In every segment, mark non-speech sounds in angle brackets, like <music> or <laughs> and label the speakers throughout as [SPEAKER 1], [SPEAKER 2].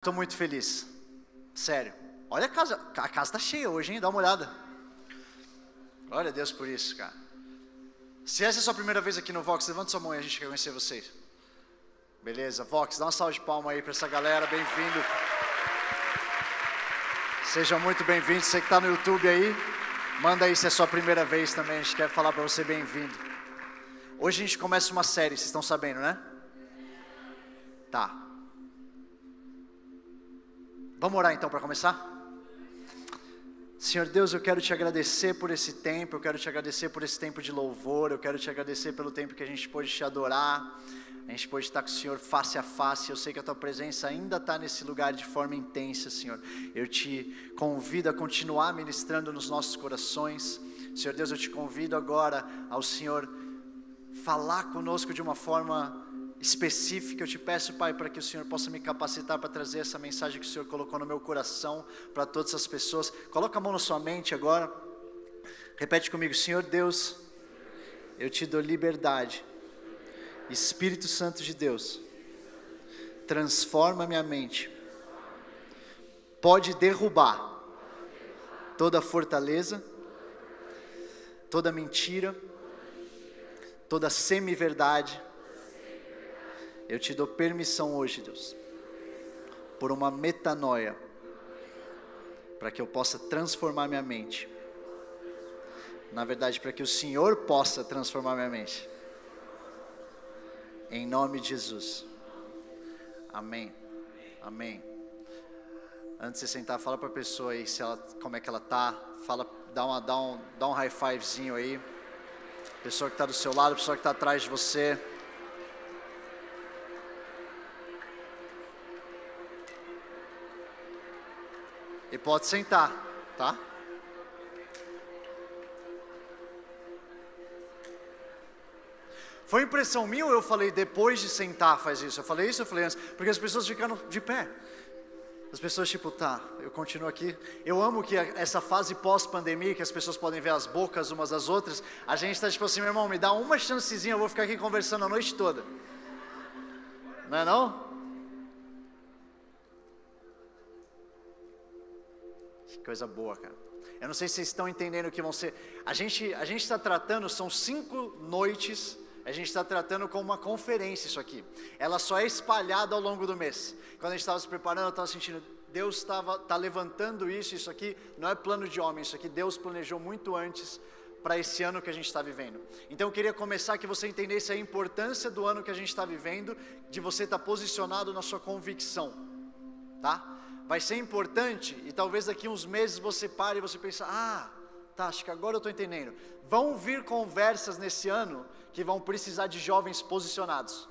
[SPEAKER 1] Estou muito feliz. Sério. Olha a casa. A casa está cheia hoje, hein? Dá uma olhada. Glória a Deus por isso, cara. Se essa é a sua primeira vez aqui no Vox, levanta sua mão e a gente quer conhecer vocês. Beleza, Vox, dá uma salva de palma aí para essa galera. Bem-vindo. Seja muito bem-vindo. Você que está no YouTube aí, manda aí se é a sua primeira vez também. A gente quer falar para você bem-vindo. Hoje a gente começa uma série, vocês estão sabendo, né? Tá. Vamos orar então para começar? Senhor Deus, eu quero te agradecer por esse tempo, eu quero te agradecer por esse tempo de louvor, eu quero te agradecer pelo tempo que a gente pôde te adorar, a gente pôde estar com o Senhor face a face. Eu sei que a tua presença ainda está nesse lugar de forma intensa, Senhor. Eu te convido a continuar ministrando nos nossos corações. Senhor Deus, eu te convido agora ao Senhor falar conosco de uma forma específica, eu te peço, Pai, para que o Senhor possa me capacitar para trazer essa mensagem que o Senhor colocou no meu coração para todas as pessoas. Coloca a mão na sua mente agora. Repete comigo, Senhor Deus, eu te dou liberdade. Espírito Santo de Deus, transforma minha mente. Pode derrubar toda fortaleza, toda mentira, toda semi-verdade eu te dou permissão hoje, Deus, por uma metanoia, para que eu possa transformar minha mente. Na verdade, para que o Senhor possa transformar minha mente. Em nome de Jesus. Amém. Amém. Antes de você sentar, fala para a pessoa aí se ela, como é que ela tá. Fala, dá, uma, dá, um, dá um high fivezinho aí. Pessoa que está do seu lado, pessoa que está atrás de você. E pode sentar, tá? Foi impressão minha ou eu falei depois de sentar faz isso? Eu falei isso, eu falei antes, porque as pessoas ficaram de pé. As pessoas tipo, tá, eu continuo aqui. Eu amo que essa fase pós-pandemia, que as pessoas podem ver as bocas umas das outras, a gente está tipo assim, meu irmão, me dá uma chancezinha, eu vou ficar aqui conversando a noite toda. Não é não? Coisa boa, cara. Eu não sei se vocês estão entendendo o que vão ser. A gente a gente está tratando, são cinco noites. A gente está tratando como uma conferência isso aqui. Ela só é espalhada ao longo do mês. Quando a gente estava se preparando, eu estava sentindo Deus estava tá levantando isso. Isso aqui não é plano de homem. Isso aqui Deus planejou muito antes para esse ano que a gente está vivendo. Então eu queria começar que você entendesse a importância do ano que a gente está vivendo, de você estar tá posicionado na sua convicção, tá? Vai ser importante e talvez daqui uns meses você pare e você pense: ah, tá, acho que agora eu estou entendendo. Vão vir conversas nesse ano que vão precisar de jovens posicionados.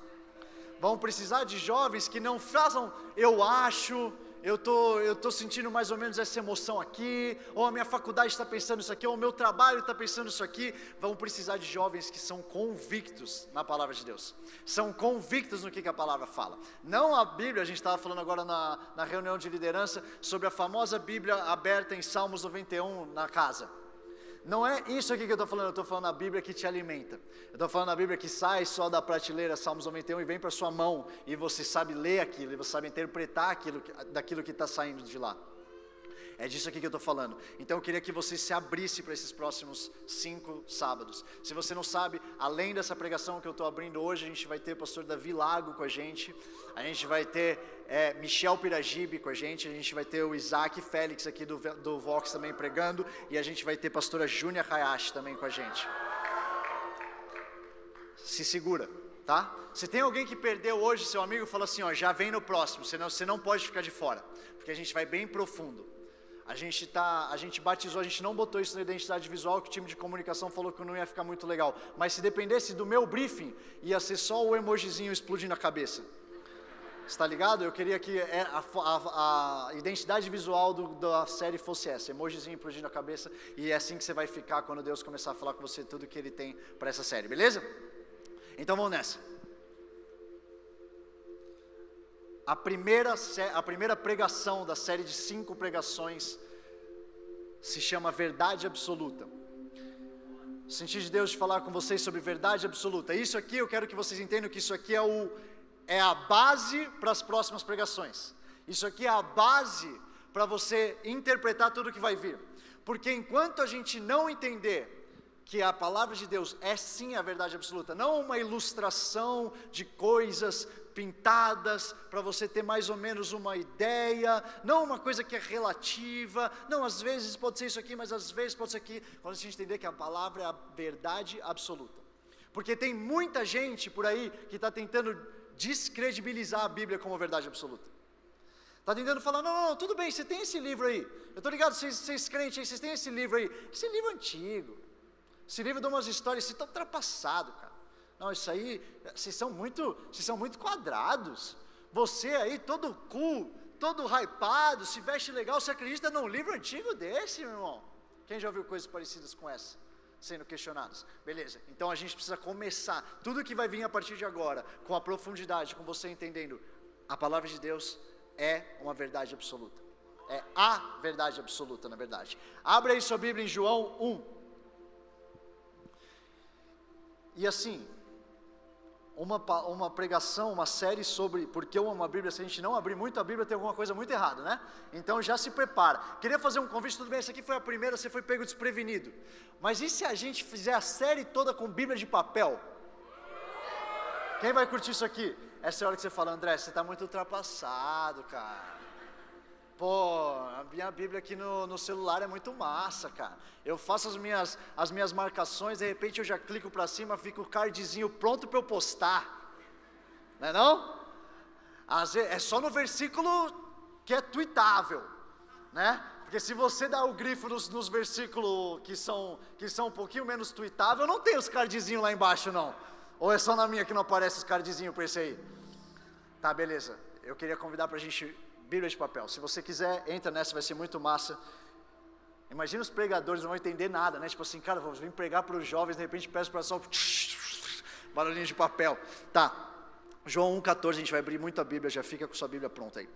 [SPEAKER 1] Vão precisar de jovens que não façam eu acho, eu tô, eu tô sentindo mais ou menos essa emoção aqui, ou a minha faculdade está pensando isso aqui, ou o meu trabalho está pensando isso aqui. Vão precisar de jovens que são convictos na palavra de Deus, são convictos no que, que a palavra fala. Não a Bíblia, a gente estava falando agora na, na reunião de liderança sobre a famosa Bíblia aberta em Salmos 91 na casa. Não é isso aqui que eu estou falando, eu estou falando a Bíblia que te alimenta. Eu estou falando a Bíblia que sai só da prateleira, Salmos 91, e vem para sua mão, e você sabe ler aquilo, e você sabe interpretar aquilo, daquilo que está saindo de lá. É disso aqui que eu estou falando. Então eu queria que você se abrisse para esses próximos cinco sábados. Se você não sabe, além dessa pregação que eu estou abrindo hoje, a gente vai ter o pastor Davi Lago com a gente, a gente vai ter é, Michel Piragibe com a gente, a gente vai ter o Isaac Félix aqui do, do Vox também pregando, e a gente vai ter a pastora Júnia Hayashi também com a gente. Se segura, tá? Se tem alguém que perdeu hoje, seu amigo fala assim, ó, já vem no próximo, senão você não pode ficar de fora, porque a gente vai bem profundo. A gente tá, a gente batizou, a gente não botou isso na identidade visual, que o time de comunicação falou que não ia ficar muito legal. Mas se dependesse do meu briefing, ia ser só o emojizinho explodindo a cabeça. Está ligado? Eu queria que é, a, a, a identidade visual do, da série fosse essa, emojizinho explodindo a cabeça, e é assim que você vai ficar quando Deus começar a falar com você tudo que Ele tem para essa série, beleza? Então vamos nessa. A primeira, a primeira pregação da série de cinco pregações se chama Verdade Absoluta. Senti de Deus de falar com vocês sobre verdade absoluta. Isso aqui eu quero que vocês entendam que isso aqui é, o, é a base para as próximas pregações. Isso aqui é a base para você interpretar tudo que vai vir. Porque enquanto a gente não entender que a palavra de Deus é sim a verdade absoluta, não uma ilustração de coisas pintadas para você ter mais ou menos uma ideia, não uma coisa que é relativa, não, às vezes pode ser isso aqui, mas às vezes pode ser aqui, quando a gente entender que a palavra é a verdade absoluta. Porque tem muita gente por aí que está tentando descredibilizar a Bíblia como verdade absoluta. Está tentando falar, não, não, tudo bem, você tem esse livro aí. Eu estou ligado, vocês, vocês crentes aí, vocês têm esse livro aí. Esse livro é antigo. Esse livro de umas histórias, você está ultrapassado, cara. Não, isso aí, vocês são muito, vocês são muito quadrados. Você aí, todo cool, todo hypado, se veste legal, você acredita num livro antigo desse, meu irmão? Quem já ouviu coisas parecidas com essa? Sendo questionadas. Beleza, então a gente precisa começar. Tudo que vai vir a partir de agora, com a profundidade, com você entendendo a palavra de Deus, é uma verdade absoluta. É a verdade absoluta, na verdade. Abra aí sua Bíblia em João 1. E assim, uma, uma pregação, uma série sobre por que eu amo a Bíblia, se a gente não abrir muito a Bíblia, tem alguma coisa muito errada, né? Então já se prepara. Queria fazer um convite, tudo bem, essa aqui foi a primeira, você foi pego desprevenido. Mas e se a gente fizer a série toda com Bíblia de papel? Quem vai curtir isso aqui? Essa é a hora que você fala, André, você está muito ultrapassado, cara. Pô, a minha Bíblia aqui no, no, celular é muito massa, cara. Eu faço as minhas, as minhas marcações, de repente eu já clico para cima, fica o cardzinho pronto para eu postar. Não é não? Às vezes, é só no versículo que é tweetável, né? Porque se você dá o grifo nos, nos versículos que são, que são um pouquinho menos tweetável, não tem os cardzinhos lá embaixo não. Ou é só na minha que não aparece os cardzinhos para esse aí? Tá, beleza. Eu queria convidar para a gente Bíblia de papel. Se você quiser, entra nessa, vai ser muito massa. Imagina os pregadores não vão entender nada, né? Tipo assim, cara, vou vir pregar para os jovens, de repente peço para só <laughs> barulhinho de papel. Tá. João 1,14, a gente vai abrir muito a Bíblia, já fica com sua Bíblia pronta aí.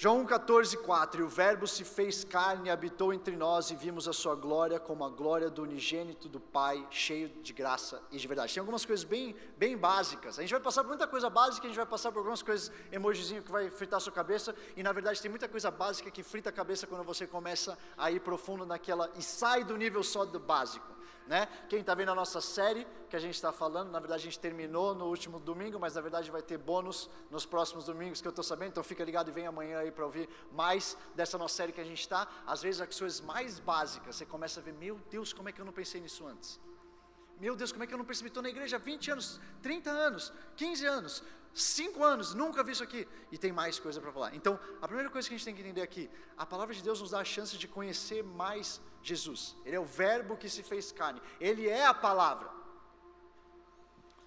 [SPEAKER 1] João 14, 4, e o verbo se fez carne habitou entre nós e vimos a sua glória como a glória do unigênito do Pai, cheio de graça e de verdade. Tem algumas coisas bem, bem básicas, a gente vai passar por muita coisa básica, a gente vai passar por algumas coisas, emojizinho que vai fritar a sua cabeça, e na verdade tem muita coisa básica que frita a cabeça quando você começa a ir profundo naquela, e sai do nível só do básico né? Quem está vendo a nossa série que a gente está falando, na verdade a gente terminou no último domingo, mas na verdade vai ter bônus nos próximos domingos que eu estou sabendo, então fica ligado e vem amanhã aí para ouvir mais dessa nossa série que a gente está. Às vezes as coisas mais básicas, você começa a ver, meu Deus, como é que eu não pensei nisso antes? Meu Deus, como é que eu não percebi? Estou na igreja há 20 anos, 30 anos, 15 anos, 5 anos, nunca vi isso aqui. E tem mais coisa para falar. Então, a primeira coisa que a gente tem que entender aqui, a palavra de Deus nos dá a chance de conhecer mais Jesus. Ele é o Verbo que se fez carne. Ele é a palavra.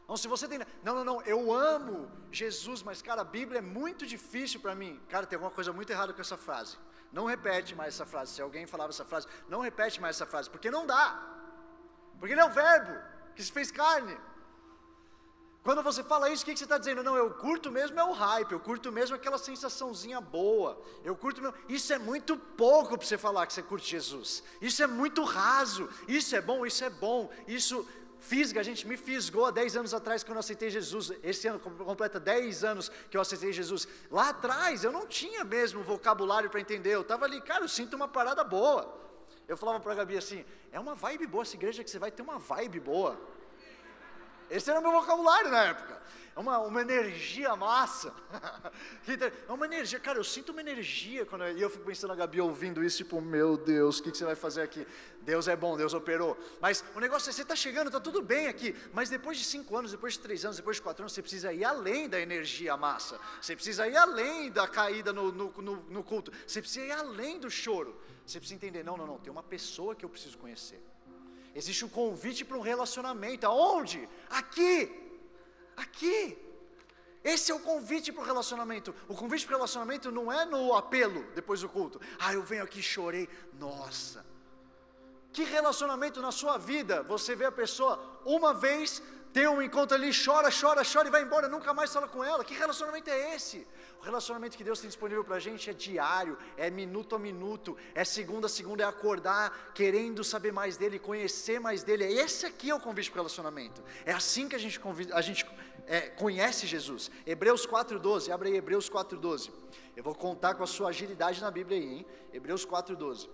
[SPEAKER 1] Então, se você tem. Não, não, não, eu amo Jesus, mas, cara, a Bíblia é muito difícil para mim. Cara, tem alguma coisa muito errada com essa frase. Não repete mais essa frase. Se alguém falava essa frase, não repete mais essa frase, porque não dá. Porque ele é o Verbo que se fez carne. Quando você fala isso, o que, você está dizendo? Não, eu curto mesmo é o hype, eu curto mesmo aquela sensaçãozinha boa. Eu curto mesmo. Isso é muito pouco para você falar que você curte Jesus. Isso é muito raso. Isso é bom, isso é bom. Isso fisga, a gente me fisgou há 10 anos atrás quando eu aceitei Jesus. Esse ano completa 10 anos que eu aceitei Jesus. Lá atrás eu não tinha mesmo vocabulário para entender. Eu estava ali, cara, eu sinto uma parada boa. Eu falava para a Gabi assim: é uma vibe boa essa igreja que você vai ter uma vibe boa. Esse era o meu vocabulário na época. É uma, uma energia massa. <laughs> é uma energia, cara, eu sinto uma energia quando eu, e eu fico pensando a Gabi ouvindo isso, tipo, meu Deus, o que, que você vai fazer aqui? Deus é bom, Deus operou. Mas o negócio é, você está chegando, está tudo bem aqui, mas depois de cinco anos, depois de três anos, depois de quatro anos, você precisa ir além da energia massa. Você precisa ir além da caída no, no, no, no culto. Você precisa ir além do choro. Você precisa entender, não, não, não, tem uma pessoa que eu preciso conhecer. Existe um convite para um relacionamento. Aonde? Aqui. Aqui. Esse é o convite para o relacionamento. O convite para o relacionamento não é no apelo depois do culto. Ah, eu venho aqui e chorei. Nossa. Que relacionamento na sua vida você vê a pessoa uma vez, tem um encontro ali, chora, chora, chora e vai embora, nunca mais fala com ela? Que relacionamento é esse? O relacionamento que Deus tem disponível para a gente é diário, é minuto a minuto, é segunda a segunda, é acordar querendo saber mais dele, conhecer mais dele. Esse aqui é o convite para o relacionamento. É assim que a gente, a gente é, conhece Jesus. Hebreus 4,12, abre aí Hebreus 4,12. Eu vou contar com a sua agilidade na Bíblia aí, hein? Hebreus 4,12.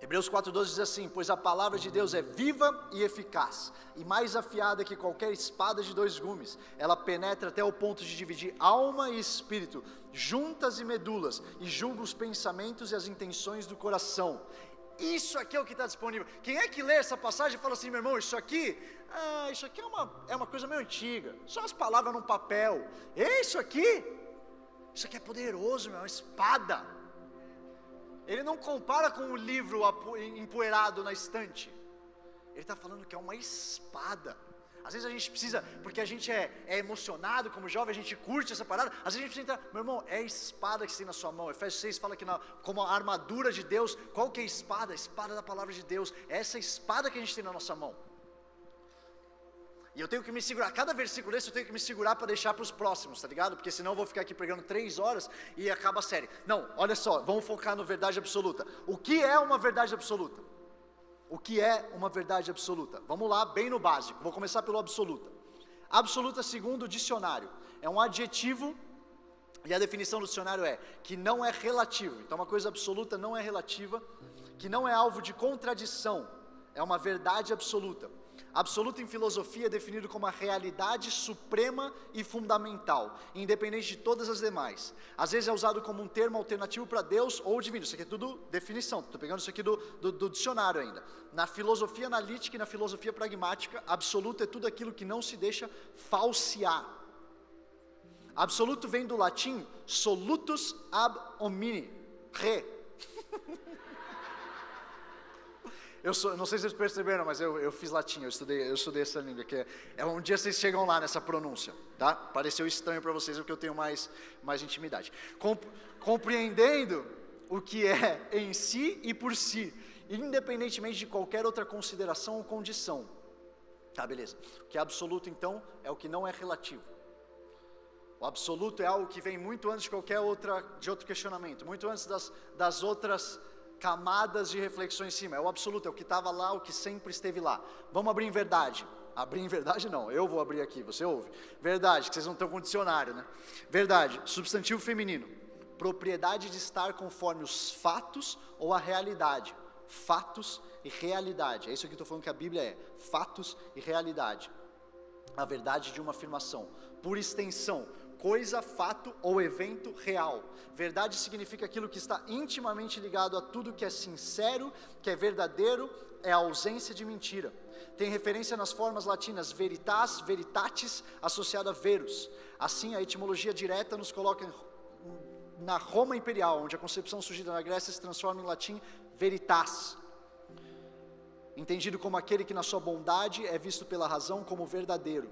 [SPEAKER 1] Hebreus 4,12 diz assim: Pois a palavra de Deus é viva e eficaz, e mais afiada que qualquer espada de dois gumes. Ela penetra até o ponto de dividir alma e espírito, juntas e medulas, e julga os pensamentos e as intenções do coração. Isso aqui é o que está disponível. Quem é que lê essa passagem e fala assim, meu irmão, isso aqui, ah, isso aqui é uma, é uma coisa meio antiga, só as palavras num papel. Isso aqui, isso aqui é poderoso, meu, é uma espada ele não compara com o livro empoeirado na estante. Ele está falando que é uma espada. Às vezes a gente precisa, porque a gente é, é, emocionado como jovem, a gente curte essa parada. Às vezes a gente precisa entrar, meu irmão, é a espada que você tem na sua mão. Efésios 6 fala que na, como a armadura de Deus, qual que é a espada? A espada da palavra de Deus. É essa espada que a gente tem na nossa mão. E eu tenho que me segurar, cada versículo desse eu tenho que me segurar para deixar para os próximos, tá ligado? Porque senão eu vou ficar aqui pregando três horas e acaba a série. Não, olha só, vamos focar no verdade absoluta. O que é uma verdade absoluta? O que é uma verdade absoluta? Vamos lá, bem no básico. Vou começar pelo absoluta. Absoluta, segundo o dicionário, é um adjetivo e a definição do dicionário é que não é relativo. Então, uma coisa absoluta não é relativa, que não é alvo de contradição, é uma verdade absoluta. Absoluto em filosofia é definido como a realidade suprema e fundamental, independente de todas as demais. Às vezes é usado como um termo alternativo para Deus ou divino. Isso aqui é tudo definição, estou pegando isso aqui do, do, do, dicionário ainda. Na filosofia analítica e na filosofia pragmática, absoluto é tudo aquilo que não se deixa falsear. Absoluto vem do latim solutus ab homini, re. <laughs> Eu sou, não sei se vocês perceberam, mas eu, eu fiz latim, eu estudei, eu estudei essa língua, que é, é um dia vocês chegam lá nessa pronúncia, tá? Pareceu estranho para vocês, porque eu tenho mais, mais intimidade. compreendendo o que é em si e por si, independentemente de qualquer outra consideração ou condição. Tá, beleza. O que é absoluto, então, é o que não é relativo. O absoluto é algo que vem muito antes de qualquer outra, de outro questionamento, muito antes das, das outras camadas de reflexão em cima. É o absoluto, é o que estava lá, o que sempre esteve lá. Vamos abrir em verdade. Abrir em verdade não, eu vou abrir aqui, você ouve. Verdade, que vocês não estão com dicionário, né? Verdade, substantivo feminino. Propriedade de estar conforme os fatos ou a realidade. Fatos e realidade. É isso que eu estou falando que a Bíblia é. Fatos e realidade. A verdade de uma afirmação. Por extensão, coisa, fato ou evento real. Verdade significa aquilo que está intimamente ligado a tudo que é sincero, que é verdadeiro, é a ausência de mentira. Tem referência nas formas latinas veritas, veritatis, associada a verus. Assim, a etimologia direta nos coloca na Roma imperial, onde a concepção surgida na Grécia se transforma em latim veritas. Entendido como aquele que na sua bondade é visto pela razão como verdadeiro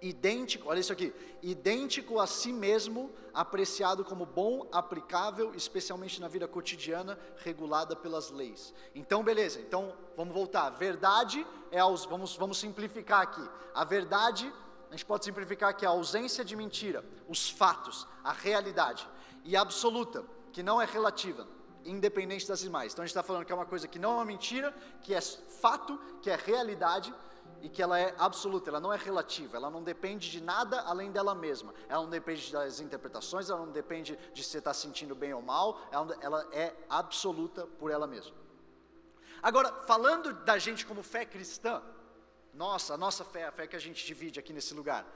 [SPEAKER 1] idêntico, olha isso aqui, idêntico a si mesmo, apreciado como bom, aplicável, especialmente na vida cotidiana, regulada pelas leis. Então, beleza, então vamos voltar. Verdade é aos, vamos, vamos simplificar aqui. A verdade, a gente pode simplificar que é a ausência de mentira, os fatos, a realidade. E absoluta, que não é relativa, independente das demais. Então a gente está falando que é uma coisa que não é uma mentira, que é fato, que é realidade e que ela é absoluta, ela não é relativa, ela não depende de nada além dela mesma, ela não depende das interpretações, ela não depende de se está sentindo bem ou mal, ela, ela é absoluta por ela mesma. Agora, falando da gente como fé cristã, nossa, a nossa fé, a fé que a gente divide aqui nesse lugar,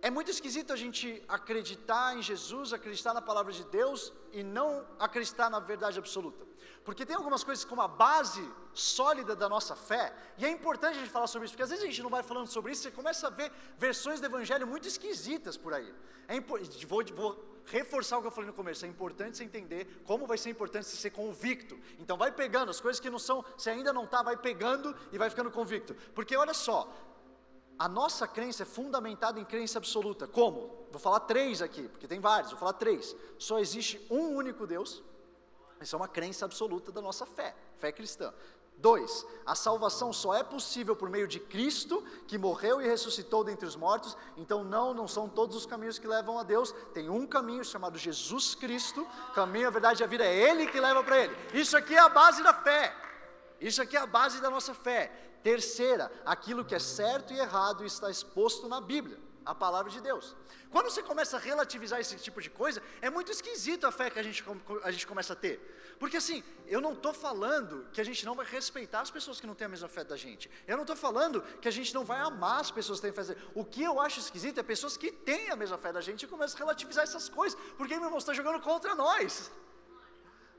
[SPEAKER 1] é muito esquisito a gente acreditar em Jesus, acreditar na palavra de Deus e não acreditar na verdade absoluta. Porque tem algumas coisas como a base sólida da nossa fé, e é importante a gente falar sobre isso, porque às vezes a gente não vai falando sobre isso, você começa a ver versões do evangelho muito esquisitas por aí. É vou, vou reforçar o que eu falei no começo, é importante você entender como vai ser importante você ser convicto. Então vai pegando as coisas que não são, você ainda não está, vai pegando e vai ficando convicto. Porque olha só, a nossa crença é fundamentada em crença absoluta. Como? Vou falar três aqui, porque tem vários, vou falar três. Só existe um único Deus, Isso é uma crença absoluta da nossa fé, fé cristã. Dois, a salvação só é possível por meio de Cristo, que morreu e ressuscitou dentre os mortos. Então, não, não são todos os caminhos que levam a Deus. Tem um caminho chamado Jesus Cristo. Caminho, a verdade e a vida é Ele que leva para Ele. Isso aqui é a base da fé. Isso aqui é a base da nossa fé. Terceira, aquilo que é certo e errado está exposto na Bíblia a palavra de Deus. Quando você começa a relativizar esse tipo de coisa, é muito esquisito a fé que a gente, a gente começa a ter. Porque assim, eu não estou falando que a gente não vai respeitar as pessoas que não têm a mesma fé da gente. Eu não estou falando que a gente não vai amar as pessoas que têm fé. O que eu acho esquisito é pessoas que têm a mesma fé da gente e começam a relativizar essas coisas. Porque meu irmão está jogando contra nós.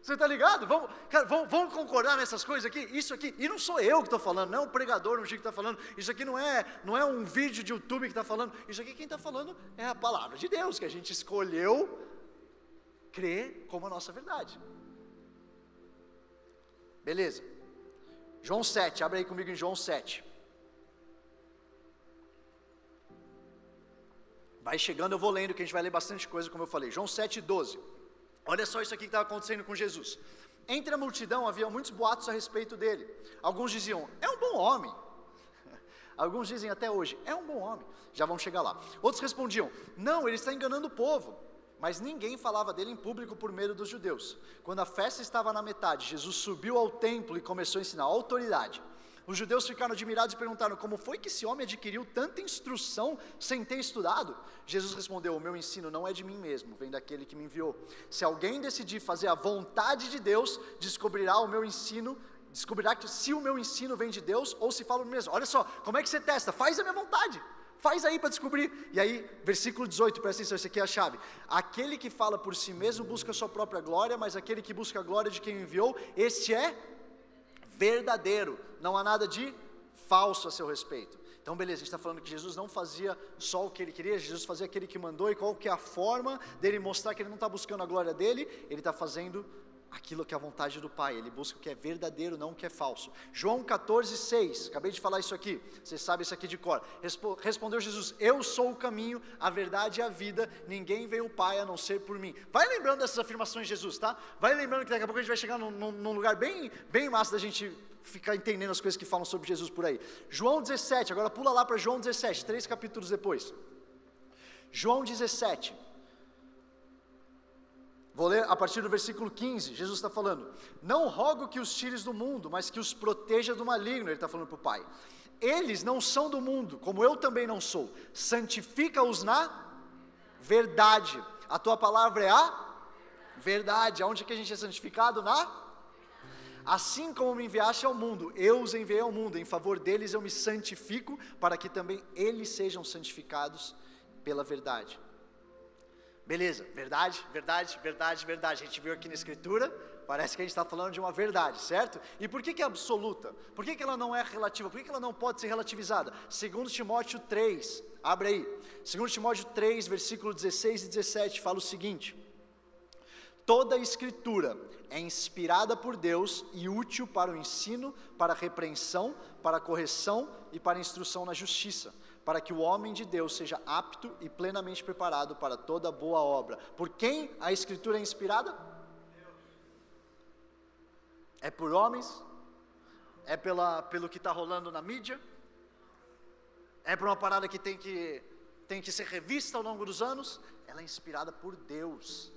[SPEAKER 1] Você está ligado? Vamos, cara, vamos, vamos, concordar nessas coisas aqui? Isso aqui, e não sou eu que estou falando, não é um pregador no Chico que está falando, isso aqui não é, não é um vídeo de YouTube que está falando, isso aqui quem está falando é a palavra de Deus, que a gente escolheu crer como a nossa verdade. Beleza. João 7, abre aí comigo em João 7. Vai chegando, eu vou lendo, que a gente vai ler bastante coisa, como eu falei. João 7, 12. Olha só isso aqui que estava acontecendo com Jesus. Entre a multidão havia muitos boatos a respeito dele. Alguns diziam, é um bom homem. <laughs> Alguns dizem até hoje, é um bom homem. Já vão chegar lá. Outros respondiam, não, ele está enganando o povo. Mas ninguém falava dele em público por medo dos judeus. Quando a festa estava na metade, Jesus subiu ao templo e começou a ensinar autoridade. Os judeus ficaram admirados e perguntaram: Como foi que esse homem adquiriu tanta instrução sem ter estudado? Jesus respondeu: O meu ensino não é de mim mesmo, vem daquele que me enviou. Se alguém decidir fazer a vontade de Deus, descobrirá o meu ensino, descobrirá que se o meu ensino vem de Deus ou se falo mesmo. Olha só, como é que você testa? Faz a minha vontade. Faz aí para descobrir. E aí, versículo 18, presta atenção, isso aqui é a chave. Aquele que fala por si mesmo busca a sua própria glória, mas aquele que busca a glória de quem enviou, este é verdadeiro, não há nada de falso a seu respeito. Então, beleza, a gente está falando que Jesus não fazia só o que ele queria, Jesus fazia aquele que mandou, e qual que é a forma dele mostrar que ele não está buscando a glória dele? Ele está fazendo aquilo que é a vontade do Pai, ele busca o que é verdadeiro, não o que é falso. João 14, 6, acabei de falar isso aqui, você sabe isso aqui de cor. Respondeu Jesus: Eu sou o caminho, a verdade e a vida, ninguém veio ao Pai a não ser por mim. Vai lembrando dessas afirmações de Jesus, tá? Vai lembrando que daqui a pouco a gente vai chegar num, num lugar bem, bem massa da gente ficar entendendo as coisas que falam sobre Jesus por aí. João 17, agora pula lá para João 17, três capítulos depois. João 17. Vou ler a partir do versículo 15. Jesus está falando: Não rogo que os tires do mundo, mas que os proteja do maligno. Ele está falando para o Pai. Eles não são do mundo, como eu também não sou. Santifica-os na verdade. A tua palavra é a verdade. Aonde que a gente é santificado? Na Assim como me enviaste ao mundo, eu os enviei ao mundo. Em favor deles eu me santifico, para que também eles sejam santificados pela verdade. Beleza, verdade, verdade, verdade, verdade. A gente viu aqui na Escritura, parece que a gente está falando de uma verdade, certo? E por que, que é absoluta? Por que, que ela não é relativa? Por que, que ela não pode ser relativizada? Segundo Timóteo 3, abre aí. Segundo Timóteo 3, versículo 16 e 17, fala o seguinte. Toda a Escritura é inspirada por Deus e útil para o ensino, para a repreensão, para a correção e para a instrução na justiça para que o homem de Deus seja apto e plenamente preparado para toda boa obra. Por quem a Escritura é inspirada? É por homens? É pela, pelo que está rolando na mídia? É por uma parada que tem, que tem que ser revista ao longo dos anos? Ela é inspirada por Deus.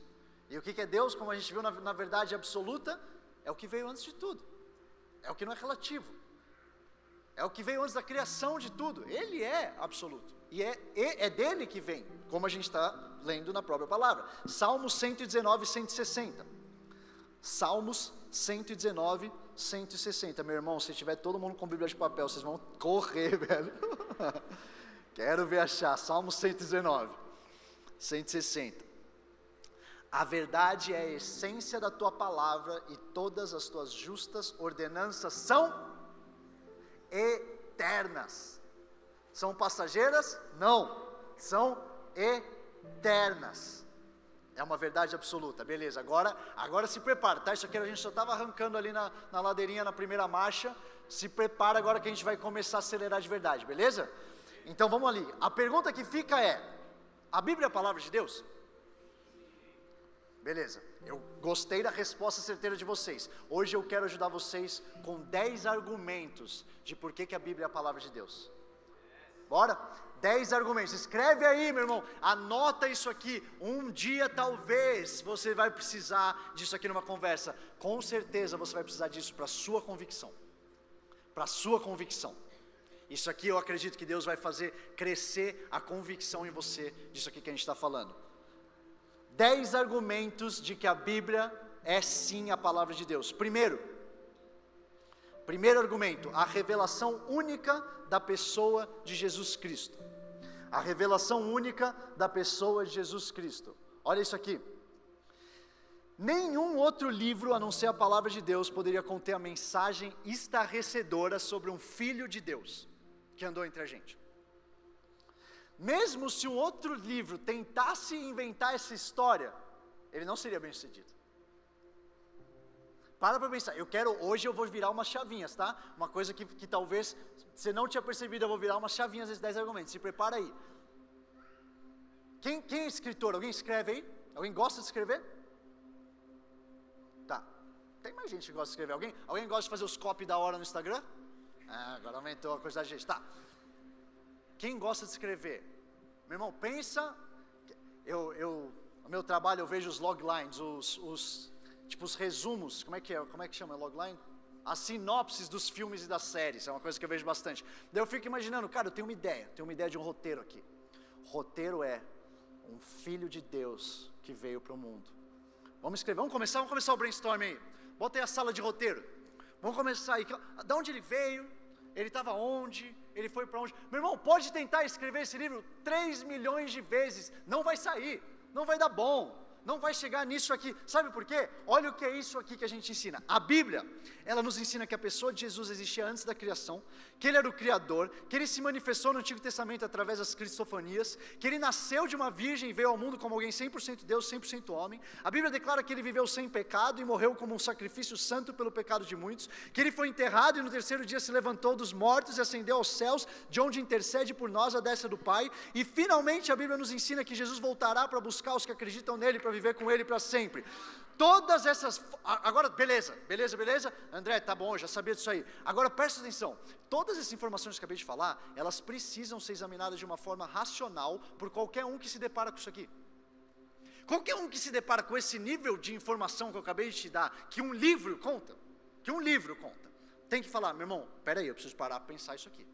[SPEAKER 1] E o que, é Deus, como a gente viu na, na verdade absoluta? É o que veio antes de tudo. É o que não é relativo. É o que veio antes da criação de tudo. Ele é absoluto. E é, é dele que vem, como a gente está lendo na própria palavra. Salmos 119, 160. Salmos 119, 160. Meu irmão, se tiver todo mundo com Bíblia de papel, vocês vão correr, <laughs> velho. Quero ver achar. Salmos 119, 160. A verdade é a essência da tua palavra e todas as tuas justas ordenanças são eternas. São passageiras? Não, são eternas. É uma verdade absoluta, beleza. Agora, agora se prepara, tá? Isso aqui a gente só estava arrancando ali na, na ladeirinha na primeira marcha. Se prepara agora que a gente vai começar a acelerar de verdade, beleza? Então vamos ali. A pergunta que fica é: a Bíblia é a palavra de Deus? Beleza, eu gostei da resposta certeira de vocês. Hoje eu quero ajudar vocês com 10 argumentos de por que, que a Bíblia é a palavra de Deus. Bora? 10 argumentos. Escreve aí, meu irmão. Anota isso aqui. Um dia talvez você vai precisar disso aqui numa conversa. Com certeza você vai precisar disso para sua convicção. Para sua convicção. Isso aqui eu acredito que Deus vai fazer crescer a convicção em você disso aqui que a gente está falando dez argumentos de que a Bíblia é sim a palavra de Deus. Primeiro, primeiro argumento, a revelação única da pessoa de Jesus Cristo. A revelação única da pessoa de Jesus Cristo. Olha isso aqui. Nenhum outro livro, a não ser a palavra de Deus, poderia conter a mensagem estarrecedora sobre um filho de Deus que andou entre a gente. Mesmo se um outro livro tentasse inventar essa história, ele não seria bem sucedido. Para para pensar, eu quero, hoje eu vou virar umas chavinhas, tá? Uma coisa que, que talvez você não tinha percebido, eu vou virar umas chavinhas desses 10 argumentos, se prepara aí. Quem, quem é escritor? Alguém escreve aí? Alguém gosta de escrever? Tá. Tem mais gente que gosta de escrever. Alguém, alguém gosta de fazer os copy da hora no Instagram? Ah, agora aumentou a quantidade de gente. Tá. Quem gosta de escrever? Meu irmão, pensa. Eu, eu, no meu trabalho eu vejo os loglines, os, os, tipo os resumos. Como é que é? Como é que chama logline? As sinopses dos filmes e das séries. É uma coisa que eu vejo bastante. Daí eu fico imaginando, cara, eu tenho uma ideia. Tenho uma ideia de um roteiro aqui. Roteiro é um filho de Deus que veio para o mundo. Vamos escrever, vamos começar, vamos começar o brainstorm aí. Bota aí a sala de roteiro. Vamos começar aí. Da onde ele veio? Ele estava onde? Ele foi para onde? Meu irmão, pode tentar escrever esse livro 3 milhões de vezes, não vai sair, não vai dar bom não vai chegar nisso aqui. Sabe por quê? Olha o que é isso aqui que a gente ensina. A Bíblia, ela nos ensina que a pessoa de Jesus existia antes da criação, que ele era o Criador, que ele se manifestou no Antigo Testamento através das cristofanias, que ele nasceu de uma virgem e veio ao mundo como alguém 100% Deus, 100% homem. A Bíblia declara que ele viveu sem pecado e morreu como um sacrifício santo pelo pecado de muitos, que ele foi enterrado e no terceiro dia se levantou dos mortos e ascendeu aos céus, de onde intercede por nós a destra do Pai. E finalmente a Bíblia nos ensina que Jesus voltará para buscar os que acreditam nele, para viver com Ele para sempre. Todas essas. Agora, beleza, beleza, beleza. André, tá bom, já sabia disso aí. Agora presta atenção. Todas essas informações que eu acabei de falar, elas precisam ser examinadas de uma forma racional por qualquer um que se depara com isso aqui. Qualquer um que se depara com esse nível de informação que eu acabei de te dar, que um livro conta, que um livro conta, tem que falar, meu irmão, peraí, eu preciso parar para pensar isso aqui.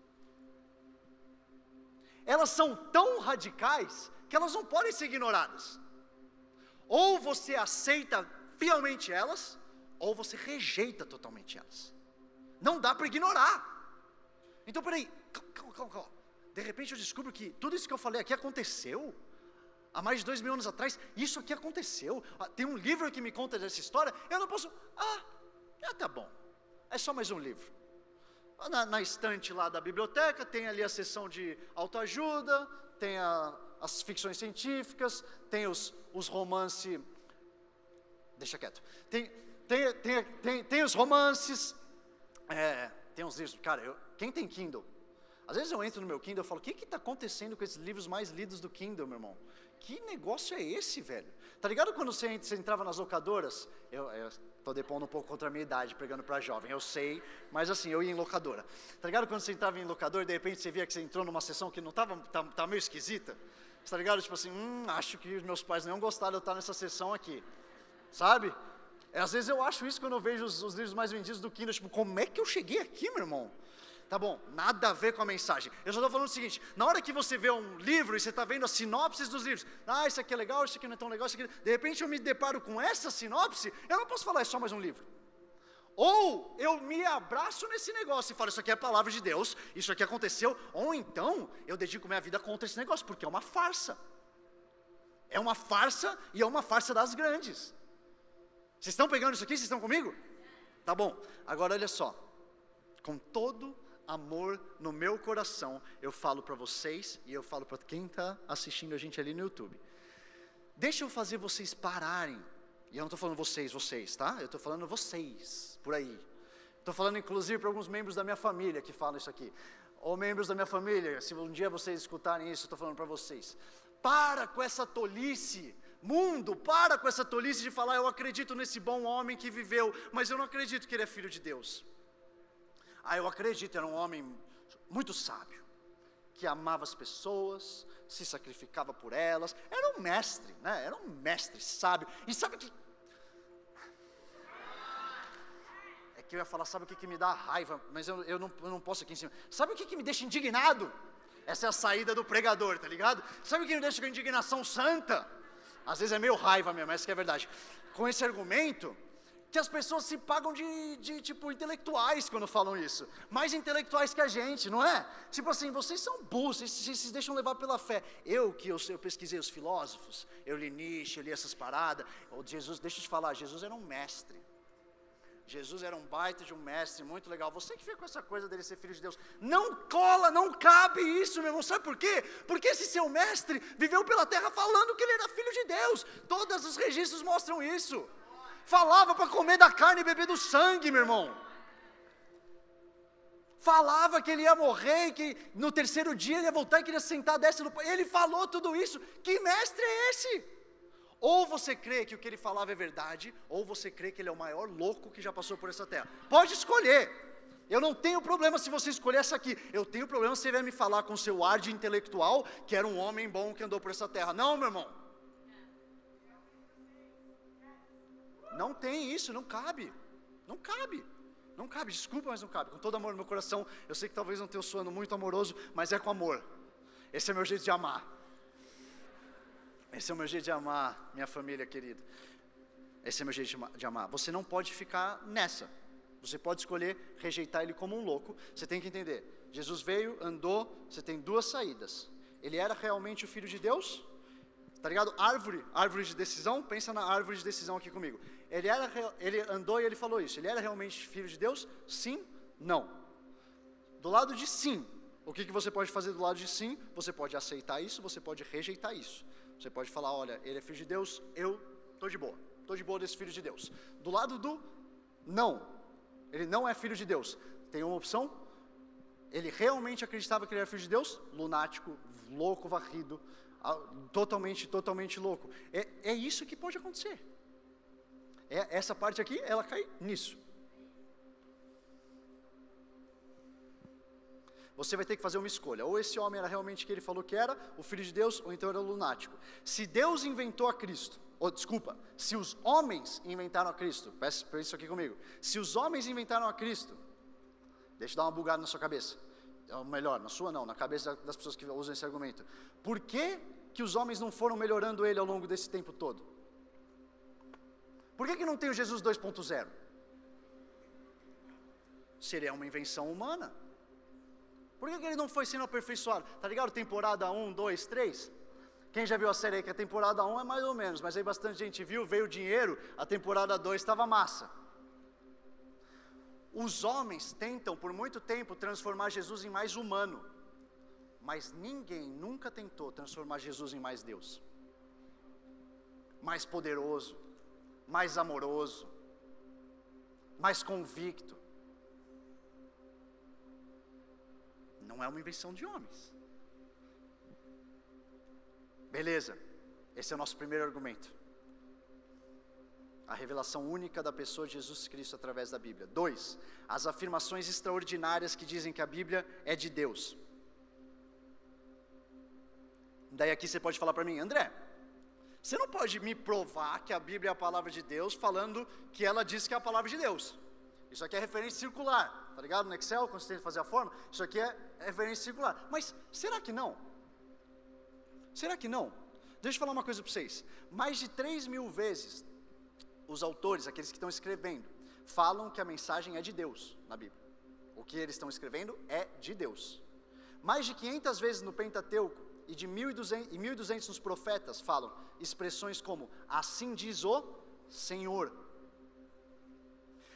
[SPEAKER 1] Elas são tão radicais que elas não podem ser ignoradas. Ou você aceita fielmente elas, ou você rejeita totalmente elas. Não dá para ignorar. Então, peraí, calma, calma, calma. De repente eu descubro que tudo isso que eu falei aqui aconteceu. Há mais de dois mil anos atrás, isso aqui aconteceu. Ah, tem um livro que me conta dessa história. Eu não posso. Ah, ah tá bom. É só mais um livro. Na, na estante lá da biblioteca, tem ali a seção de autoajuda, tem a, as ficções científicas, tem os, os romances. Deixa quieto. Tem, tem, tem, tem, tem os romances. É, tem uns livros. Cara, eu, quem tem Kindle? Às vezes eu entro no meu Kindle e falo: o que está acontecendo com esses livros mais lidos do Kindle, meu irmão? Que negócio é esse, velho? Tá ligado quando você, você entrava nas locadoras? Eu, estou depondo um pouco contra a minha idade, pregando para jovem, eu sei, mas assim, eu ia em locadora. Tá ligado quando você entrava em locadora e de repente você via que você entrou numa sessão que não estava tá, tá meio esquisita? Tá ligado? Tipo assim, hum, acho que os meus pais não gostaram de eu estar nessa sessão aqui. Sabe? É, às vezes eu acho isso quando eu vejo os, os livros mais vendidos do Kindle, tipo, como é que eu cheguei aqui, meu irmão? Tá bom, nada a ver com a mensagem. Eu só estou falando o seguinte: na hora que você vê um livro e você está vendo as sinopses dos livros, ah, isso aqui é legal, isso aqui não é tão legal, isso aqui. De repente eu me deparo com essa sinopse, eu não posso falar, é só mais um livro. Ou eu me abraço nesse negócio e falo, isso aqui é a palavra de Deus, isso aqui aconteceu, ou então eu dedico minha vida contra esse negócio, porque é uma farsa. É uma farsa e é uma farsa das grandes. Vocês estão pegando isso aqui? Vocês estão comigo? Tá bom. Agora olha só. Com todo amor no meu coração, eu falo para vocês e eu falo para quem está assistindo a gente ali no YouTube. Deixa eu fazer vocês pararem e eu não estou falando vocês, vocês, tá? Eu estou falando vocês, por aí. Estou falando inclusive para alguns membros da minha família que falam isso aqui. Ou membros da minha família, se um dia vocês escutarem isso, estou falando para vocês. Para com essa tolice, Mundo, para com essa tolice de falar, eu acredito nesse bom homem que viveu, mas eu não acredito que ele é filho de Deus. Ah, eu acredito, era um homem muito sábio, que amava as pessoas, se sacrificava por elas, era um mestre, né? Era um mestre sábio. E sabe que que eu ia falar, sabe o que, que me dá raiva, mas eu, eu, não, eu não posso aqui em cima. Sabe o que, que me deixa indignado? Essa é a saída do pregador, tá ligado? Sabe o que me deixa com indignação santa? Às vezes é meio raiva mesmo, essa que é verdade. Com esse argumento, que as pessoas se pagam de, de, tipo, intelectuais quando falam isso. Mais intelectuais que a gente, não é? Tipo assim, vocês são burros, vocês, vocês se deixam levar pela fé. Eu que eu, eu pesquisei os filósofos, eu li Nietzsche, eu li essas paradas. Jesus, deixa eu te falar, Jesus era um mestre. Jesus era um baita de um mestre, muito legal. Você que fica com essa coisa dele ser filho de Deus, não cola, não cabe isso, meu irmão. Sabe por quê? Porque esse seu mestre viveu pela terra falando que ele era filho de Deus. Todos os registros mostram isso. Falava para comer da carne e beber do sangue, meu irmão. Falava que ele ia morrer, que no terceiro dia ele ia voltar e queria sentar dessa no Ele falou tudo isso. Que mestre é esse? Ou você crê que o que ele falava é verdade, ou você crê que ele é o maior louco que já passou por essa terra. Pode escolher. Eu não tenho problema se você escolher essa aqui. Eu tenho problema se você vier me falar com seu ar de intelectual que era um homem bom que andou por essa terra. Não, meu irmão. Não tem isso, não cabe. Não cabe. Não cabe, desculpa, mas não cabe. Com todo amor no meu coração, eu sei que talvez não tenha soando muito amoroso, mas é com amor. Esse é meu jeito de amar. Esse é o meu jeito de amar, minha família querida. Esse é o meu jeito de amar. Você não pode ficar nessa. Você pode escolher rejeitar ele como um louco. Você tem que entender. Jesus veio, andou, você tem duas saídas. Ele era realmente o filho de Deus? Tá ligado? Árvore, árvore de decisão, pensa na árvore de decisão aqui comigo. Ele, era, ele andou e ele falou isso. Ele era realmente filho de Deus? Sim, não. Do lado de sim, o que, que você pode fazer do lado de sim? Você pode aceitar isso, você pode rejeitar isso. Você pode falar, olha, ele é filho de Deus, eu estou de boa. Estou de boa desse filho de Deus. Do lado do não, ele não é filho de Deus. Tem uma opção? Ele realmente acreditava que ele era filho de Deus? Lunático, louco, varrido, totalmente, totalmente louco. É, é isso que pode acontecer. É, essa parte aqui, ela cai nisso. Você vai ter que fazer uma escolha. Ou esse homem era realmente que ele falou que era, o filho de Deus, ou então era lunático. Se Deus inventou a Cristo, ou desculpa, se os homens inventaram a Cristo, peça isso aqui comigo. Se os homens inventaram a Cristo, deixa eu dar uma bugada na sua cabeça. Ou melhor, na sua não, na cabeça das pessoas que usam esse argumento. Por que, que os homens não foram melhorando ele ao longo desse tempo todo? Por que, que não tem o Jesus 2.0? Seria uma invenção humana. Por que, ele não foi sendo aperfeiçoado? Tá ligado? Temporada 1, 2, 3? Quem já viu a série aí que a temporada 1 é mais ou menos, mas aí bastante gente viu, veio o dinheiro, a temporada 2 estava massa. Os homens tentam por muito tempo transformar Jesus em mais humano, mas ninguém nunca tentou transformar Jesus em mais Deus, mais poderoso, mais amoroso, mais convicto. Não é uma invenção de homens. Beleza, esse é o nosso primeiro argumento a revelação única da pessoa de Jesus Cristo através da Bíblia. Dois, as afirmações extraordinárias que dizem que a Bíblia é de Deus. Daí aqui você pode falar para mim, André, você não pode me provar que a Bíblia é a palavra de Deus falando que ela diz que é a palavra de Deus. Isso aqui é referência circular, tá ligado? No Excel, quando você tem que fazer a forma, isso aqui é referência circular. Mas será que não? Será que não? Deixa eu falar uma coisa para vocês. Mais de 3 mil vezes, os autores, aqueles que estão escrevendo, falam que a mensagem é de Deus na Bíblia. O que eles estão escrevendo é de Deus. Mais de 500 vezes no Pentateuco e de 1.200, e 1.200 nos profetas falam expressões como assim diz o Senhor.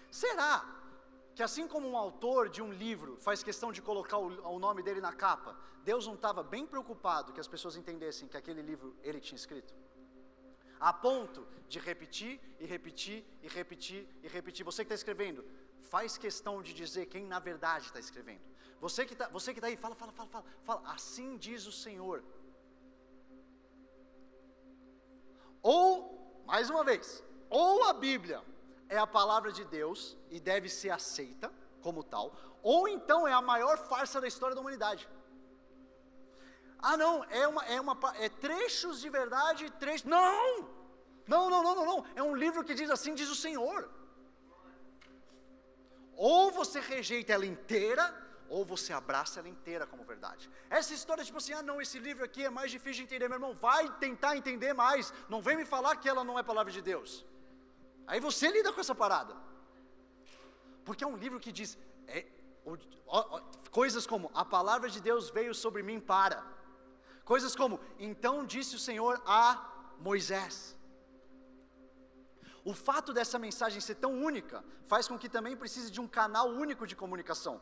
[SPEAKER 1] Será que assim como um autor de um livro faz questão de colocar o, o nome dele na capa, Deus não estava bem preocupado que as pessoas entendessem que aquele livro ele tinha escrito? a ponto de repetir e repetir e repetir e repetir. Você que está escrevendo, faz questão de dizer quem na verdade está escrevendo. Você que está tá aí, fala, fala, fala, fala, fala. Assim diz o Senhor. Ou mais uma vez, ou a Bíblia é a palavra de Deus e deve ser aceita como tal, ou então é a maior farsa da história da humanidade. Ah, não, é uma, é uma, é trechos de verdade, trechos. Não! Não, não, não, não, não. É um livro que diz assim, diz o Senhor. Ou você rejeita ela inteira, ou você abraça ela inteira como verdade. Essa história, tipo assim, ah, não, esse livro aqui é mais difícil de entender, meu irmão, vai tentar entender mais. Não vem me falar que ela não é palavra de Deus. Aí você lida com essa parada. Porque é um livro que diz, é, coisas como, a palavra de Deus veio sobre mim para. Coisas como, então disse o Senhor a Moisés. O fato dessa mensagem ser tão única faz com que também precise de um canal único de comunicação.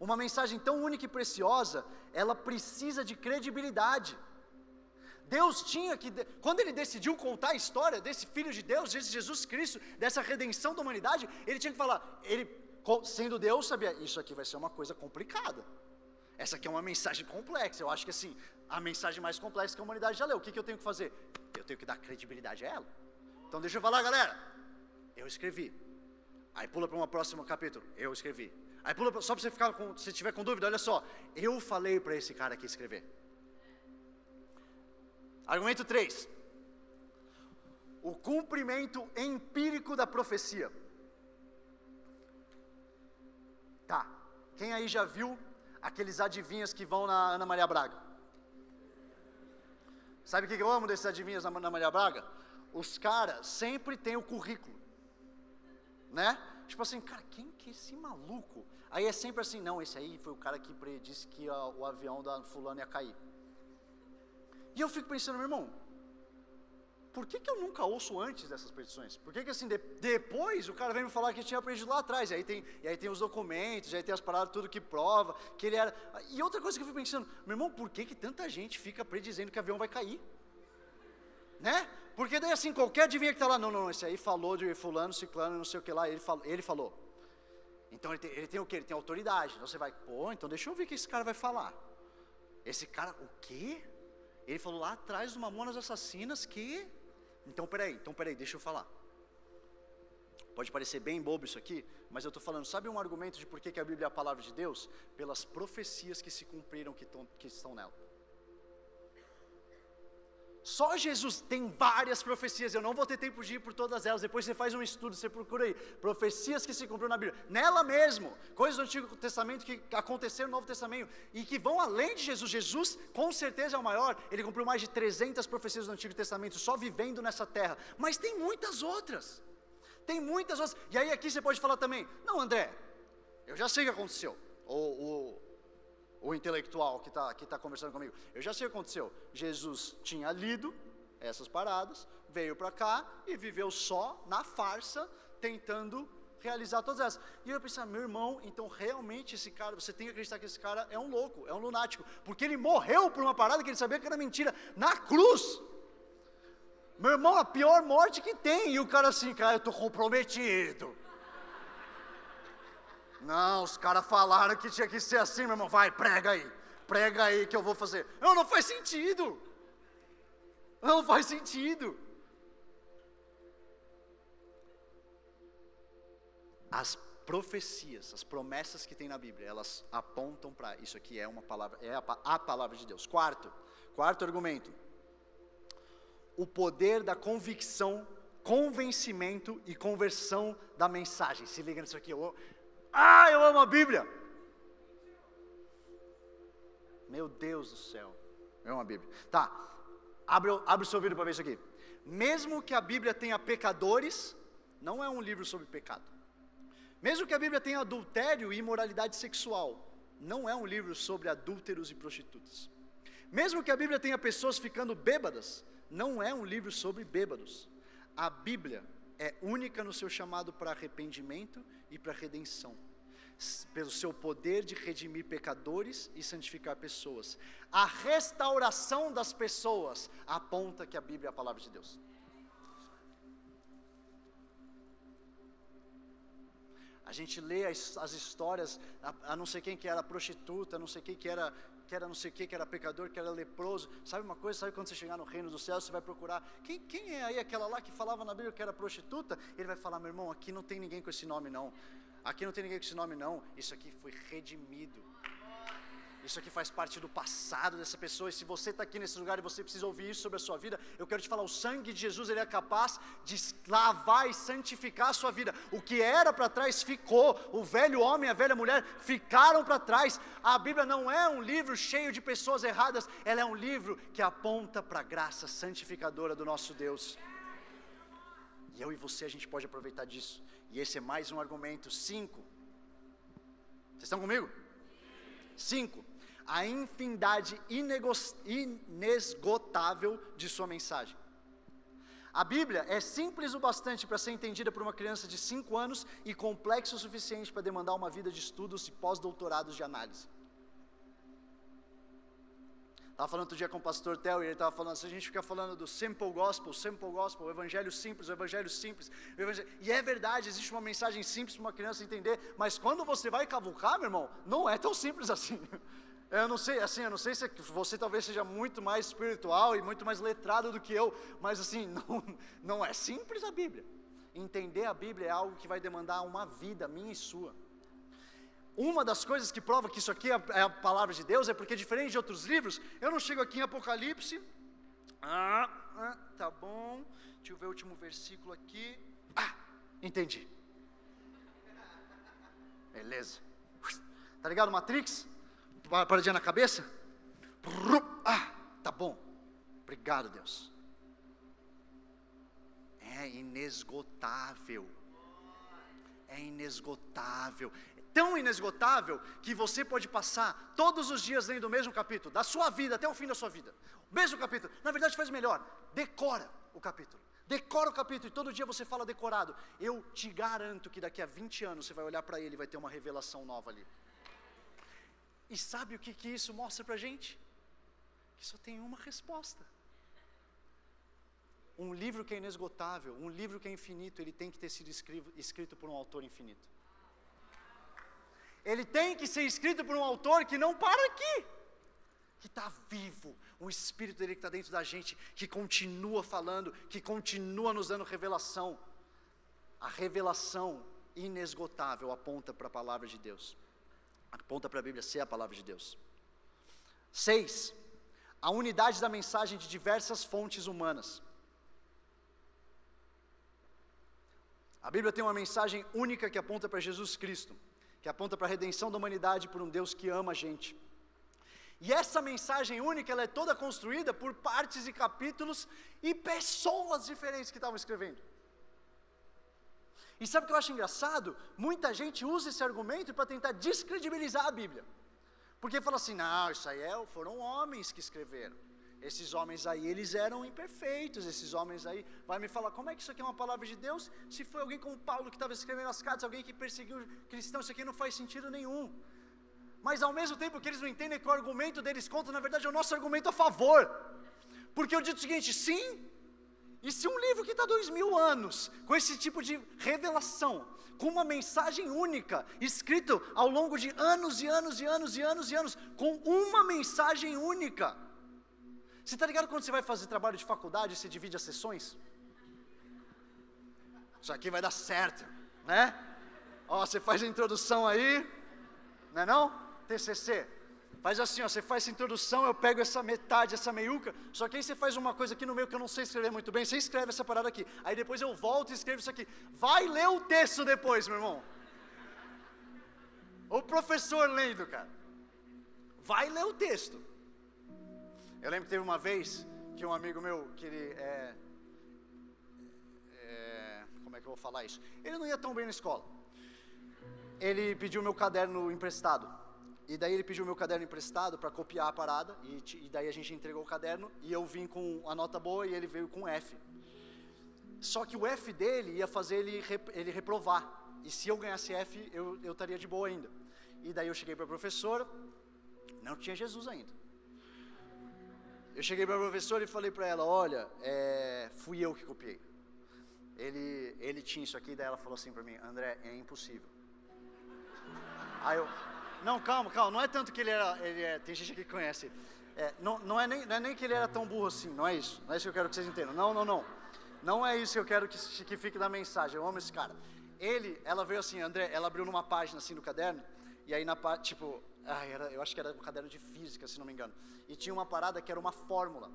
[SPEAKER 1] Uma mensagem tão única e preciosa, ela precisa de credibilidade. Deus tinha que, quando ele decidiu contar a história desse Filho de Deus, desse Jesus Cristo, dessa redenção da humanidade, ele tinha que falar, ele, sendo Deus, sabia, isso aqui vai ser uma coisa complicada. Essa aqui é uma mensagem complexa. Eu acho que assim, a mensagem mais complexa que a humanidade já leu. O que, que eu tenho que fazer? Eu tenho que dar credibilidade a ela. Então deixa eu falar, galera. Eu escrevi. Aí pula para um próximo capítulo. Eu escrevi. Aí pula, só para você ficar com, se tiver com dúvida, olha só. Eu falei para esse cara aqui escrever. Argumento 3. O cumprimento empírico da profecia. Tá. Quem aí já viu aqueles adivinhos que vão na Ana Maria Braga. Sabe o que eu amo desses adivinhos na Ana Maria Braga? Os caras sempre têm o currículo, né? Tipo assim, cara, quem que é esse maluco? Aí é sempre assim, não, esse aí foi o cara que disse que o avião da fulano ia cair. E eu fico pensando, meu irmão, por que, que eu nunca ouço antes dessas petições? Por que, que assim, de, depois o cara vem me falar que tinha aprendido lá atrás, e aí, tem, e aí tem os documentos, e aí tem as paradas, tudo que prova, que ele era. E outra coisa que eu fico pensando, meu irmão, por que, que tanta gente fica predizendo que o avião vai cair? Né? Porque daí assim, qualquer adivinha que está lá, não, não, esse aí falou de fulano, ciclano, não sei o que lá, ele falou. Ele falou. Então ele tem, ele tem o que? Ele tem autoridade. Então você vai, pô, então deixa eu ver o que esse cara vai falar. Esse cara, o quê? Ele falou lá atrás do Mamonas Assassinas que então, peraí, então, peraí, deixa eu falar. Pode parecer bem bobo isso aqui, mas eu estou falando, sabe um argumento de por que, a Bíblia é a palavra de Deus? Pelas profecias que se cumpriram que, tão, que estão nela. Só Jesus tem várias profecias, eu não vou ter tempo de ir por todas elas, depois você faz um estudo, você procura aí, profecias que se cumpriram na Bíblia, nela mesmo, coisas do Antigo Testamento que aconteceram no Novo Testamento e que vão além de Jesus. Jesus, com certeza, é o maior, ele cumpriu mais de 300 profecias do Antigo Testamento, só vivendo nessa terra, mas tem muitas outras, tem muitas outras, e aí aqui você pode falar também, não, André, eu já sei o que aconteceu, ou, o intelectual que está que tá conversando comigo. Eu já sei o que aconteceu. Jesus tinha lido essas paradas, veio para cá e viveu só na farsa, tentando realizar todas essas. E eu pensei, meu irmão, então realmente esse cara, você tem que acreditar que esse cara é um louco, é um lunático, porque ele morreu por uma parada que ele sabia que era mentira, na cruz. Meu irmão, a pior morte que tem. E o cara assim, cara, eu estou comprometido. Não, os caras falaram que tinha que ser assim, meu irmão. Vai, prega aí. Prega aí que eu vou fazer. Não, não faz sentido. Não faz sentido. As profecias, as promessas que tem na Bíblia, elas apontam para isso aqui é uma palavra, é a, a palavra de Deus. Quarto, quarto argumento. O poder da convicção convencimento e conversão da mensagem. Se liga nisso aqui. Eu, ah, eu amo a Bíblia. Meu Deus do céu. Eu amo a Bíblia. Tá. Abre, abre o seu ouvido para ver isso aqui. Mesmo que a Bíblia tenha pecadores, não é um livro sobre pecado. Mesmo que a Bíblia tenha adultério e imoralidade sexual, não é um livro sobre adúlteros e prostitutas. Mesmo que a Bíblia tenha pessoas ficando bêbadas, não é um livro sobre bêbados. A Bíblia é única no seu chamado para arrependimento e para redenção, pelo seu poder de redimir pecadores e santificar pessoas. A restauração das pessoas aponta que a Bíblia é a palavra de Deus. A gente lê as, as histórias, a, a, não sei quem que era prostituta, não sei quem que era que era não sei o que, que era pecador, que era leproso. Sabe uma coisa? Sabe quando você chegar no reino do céu, você vai procurar. Quem, quem é aí aquela lá que falava na Bíblia que era prostituta? Ele vai falar, meu irmão, aqui não tem ninguém com esse nome não. Aqui não tem ninguém com esse nome não. Isso aqui foi redimido. Isso aqui faz parte do passado dessa pessoa. E se você está aqui nesse lugar e você precisa ouvir isso sobre a sua vida, eu quero te falar: o sangue de Jesus ele é capaz de lavar e santificar a sua vida. O que era para trás ficou. O velho homem e a velha mulher ficaram para trás. A Bíblia não é um livro cheio de pessoas erradas. Ela é um livro que aponta para a graça santificadora do nosso Deus. E eu e você a gente pode aproveitar disso. E esse é mais um argumento. Cinco. Vocês estão comigo? Cinco a infinidade inesgotável de sua mensagem. A Bíblia é simples o bastante para ser entendida por uma criança de 5 anos e complexa o suficiente para demandar uma vida de estudos e pós-doutorados de análise. Estava falando outro dia com o pastor Theo e ele estava falando assim, a gente fica falando do simple gospel, simple gospel, o evangelho simples, o evangelho simples. O evangelho... E é verdade, existe uma mensagem simples para uma criança entender, mas quando você vai cavucar, meu irmão, não é tão simples assim. <laughs> Eu não sei, assim, eu não sei se você talvez seja muito mais espiritual e muito mais letrado do que eu, mas assim, <laughs> não, não é simples a Bíblia. Entender a Bíblia é algo que vai demandar uma vida minha e sua. Uma das coisas que prova que isso aqui é, é a palavra de Deus é porque, diferente de outros livros, eu não chego aqui em Apocalipse. Ah, ah tá bom. Deixa eu ver o último versículo aqui. Ah, entendi. Beleza. Tá ligado, Matrix? Paradinha na cabeça? Ah, tá bom. Obrigado, Deus. É inesgotável. É inesgotável. É tão inesgotável que você pode passar todos os dias lendo o mesmo capítulo, da sua vida até o fim da sua vida. O mesmo capítulo. Na verdade, faz melhor. Decora o capítulo. Decora o capítulo e todo dia você fala decorado. Eu te garanto que daqui a 20 anos você vai olhar para ele e vai ter uma revelação nova ali. E sabe o que, que isso mostra para a gente? Que só tem uma resposta. Um livro que é inesgotável, um livro que é infinito, ele tem que ter sido escrito, escrito por um autor infinito. Ele tem que ser escrito por um autor que não para aqui, que está vivo, o Espírito dele que está dentro da gente, que continua falando, que continua nos dando revelação. A revelação inesgotável aponta para a palavra de Deus aponta para a Bíblia ser a palavra de Deus. Seis, a unidade da mensagem de diversas fontes humanas. A Bíblia tem uma mensagem única que aponta para Jesus Cristo, que aponta para a redenção da humanidade por um Deus que ama a gente. E essa mensagem única, ela é toda construída por partes e capítulos e pessoas diferentes que estavam escrevendo. E sabe o que eu acho engraçado? Muita gente usa esse argumento para tentar descredibilizar a Bíblia. Porque fala assim: não, isso aí é, foram homens que escreveram. Esses homens aí, eles eram imperfeitos. Esses homens aí, vai me falar, como é que isso aqui é uma palavra de Deus? Se foi alguém como Paulo que estava escrevendo as cartas, alguém que perseguiu cristãos, isso aqui não faz sentido nenhum. Mas ao mesmo tempo que eles não entendem que o argumento deles conta, na verdade é o nosso argumento a favor. Porque eu digo o seguinte: sim, e se um livro que está dois mil anos, com esse tipo de revelação, com uma mensagem única, escrito ao longo de anos e anos e anos e anos e anos, com uma mensagem única. Você está ligado quando você vai fazer trabalho de faculdade, você divide as sessões? Isso aqui vai dar certo, né? Ó, você faz a introdução aí, não é não? TCC. Faz assim, ó, você faz essa introdução, eu pego essa metade, essa meiuca, só que aí você faz uma coisa aqui no meio que eu não sei escrever muito bem, você escreve essa parada aqui. Aí depois eu volto e escrevo isso aqui. Vai ler o texto depois, meu irmão. O professor lendo, cara. Vai ler o texto. Eu lembro que teve uma vez que um amigo meu, que ele é, é como é que eu vou falar isso? Ele não ia tão bem na escola. Ele pediu meu caderno emprestado. E daí ele pediu meu caderno emprestado para copiar a parada, e, e, daí a gente entregou o caderno, e eu vim com a nota boa e ele veio com F. Só que o F dele ia fazer ele, ele reprovar, e se eu ganhasse F, eu, eu estaria de boa ainda. E daí eu cheguei para a professora, não tinha Jesus ainda. Eu cheguei para a professora e falei para ela, olha, é, fui eu que copiei. Ele, ele tinha isso aqui, daí ela falou assim para mim, André, é impossível. Aí eu, Não, calma, calma. Não é tanto que ele era. Ele é, tem gente aqui que conhece. É, não, não, é nem, não é nem que ele era tão burro assim, não é isso. Não é isso que eu quero que vocês entendam. Não, não, não. Não é isso que eu quero que, que fique na mensagem. Eu amo esse cara. Ele, ela veio assim, André, ela abriu numa página assim no caderno, e aí na parte, tipo, ai, era, eu acho que era um caderno de física, se não me engano. E tinha uma parada que era uma fórmula.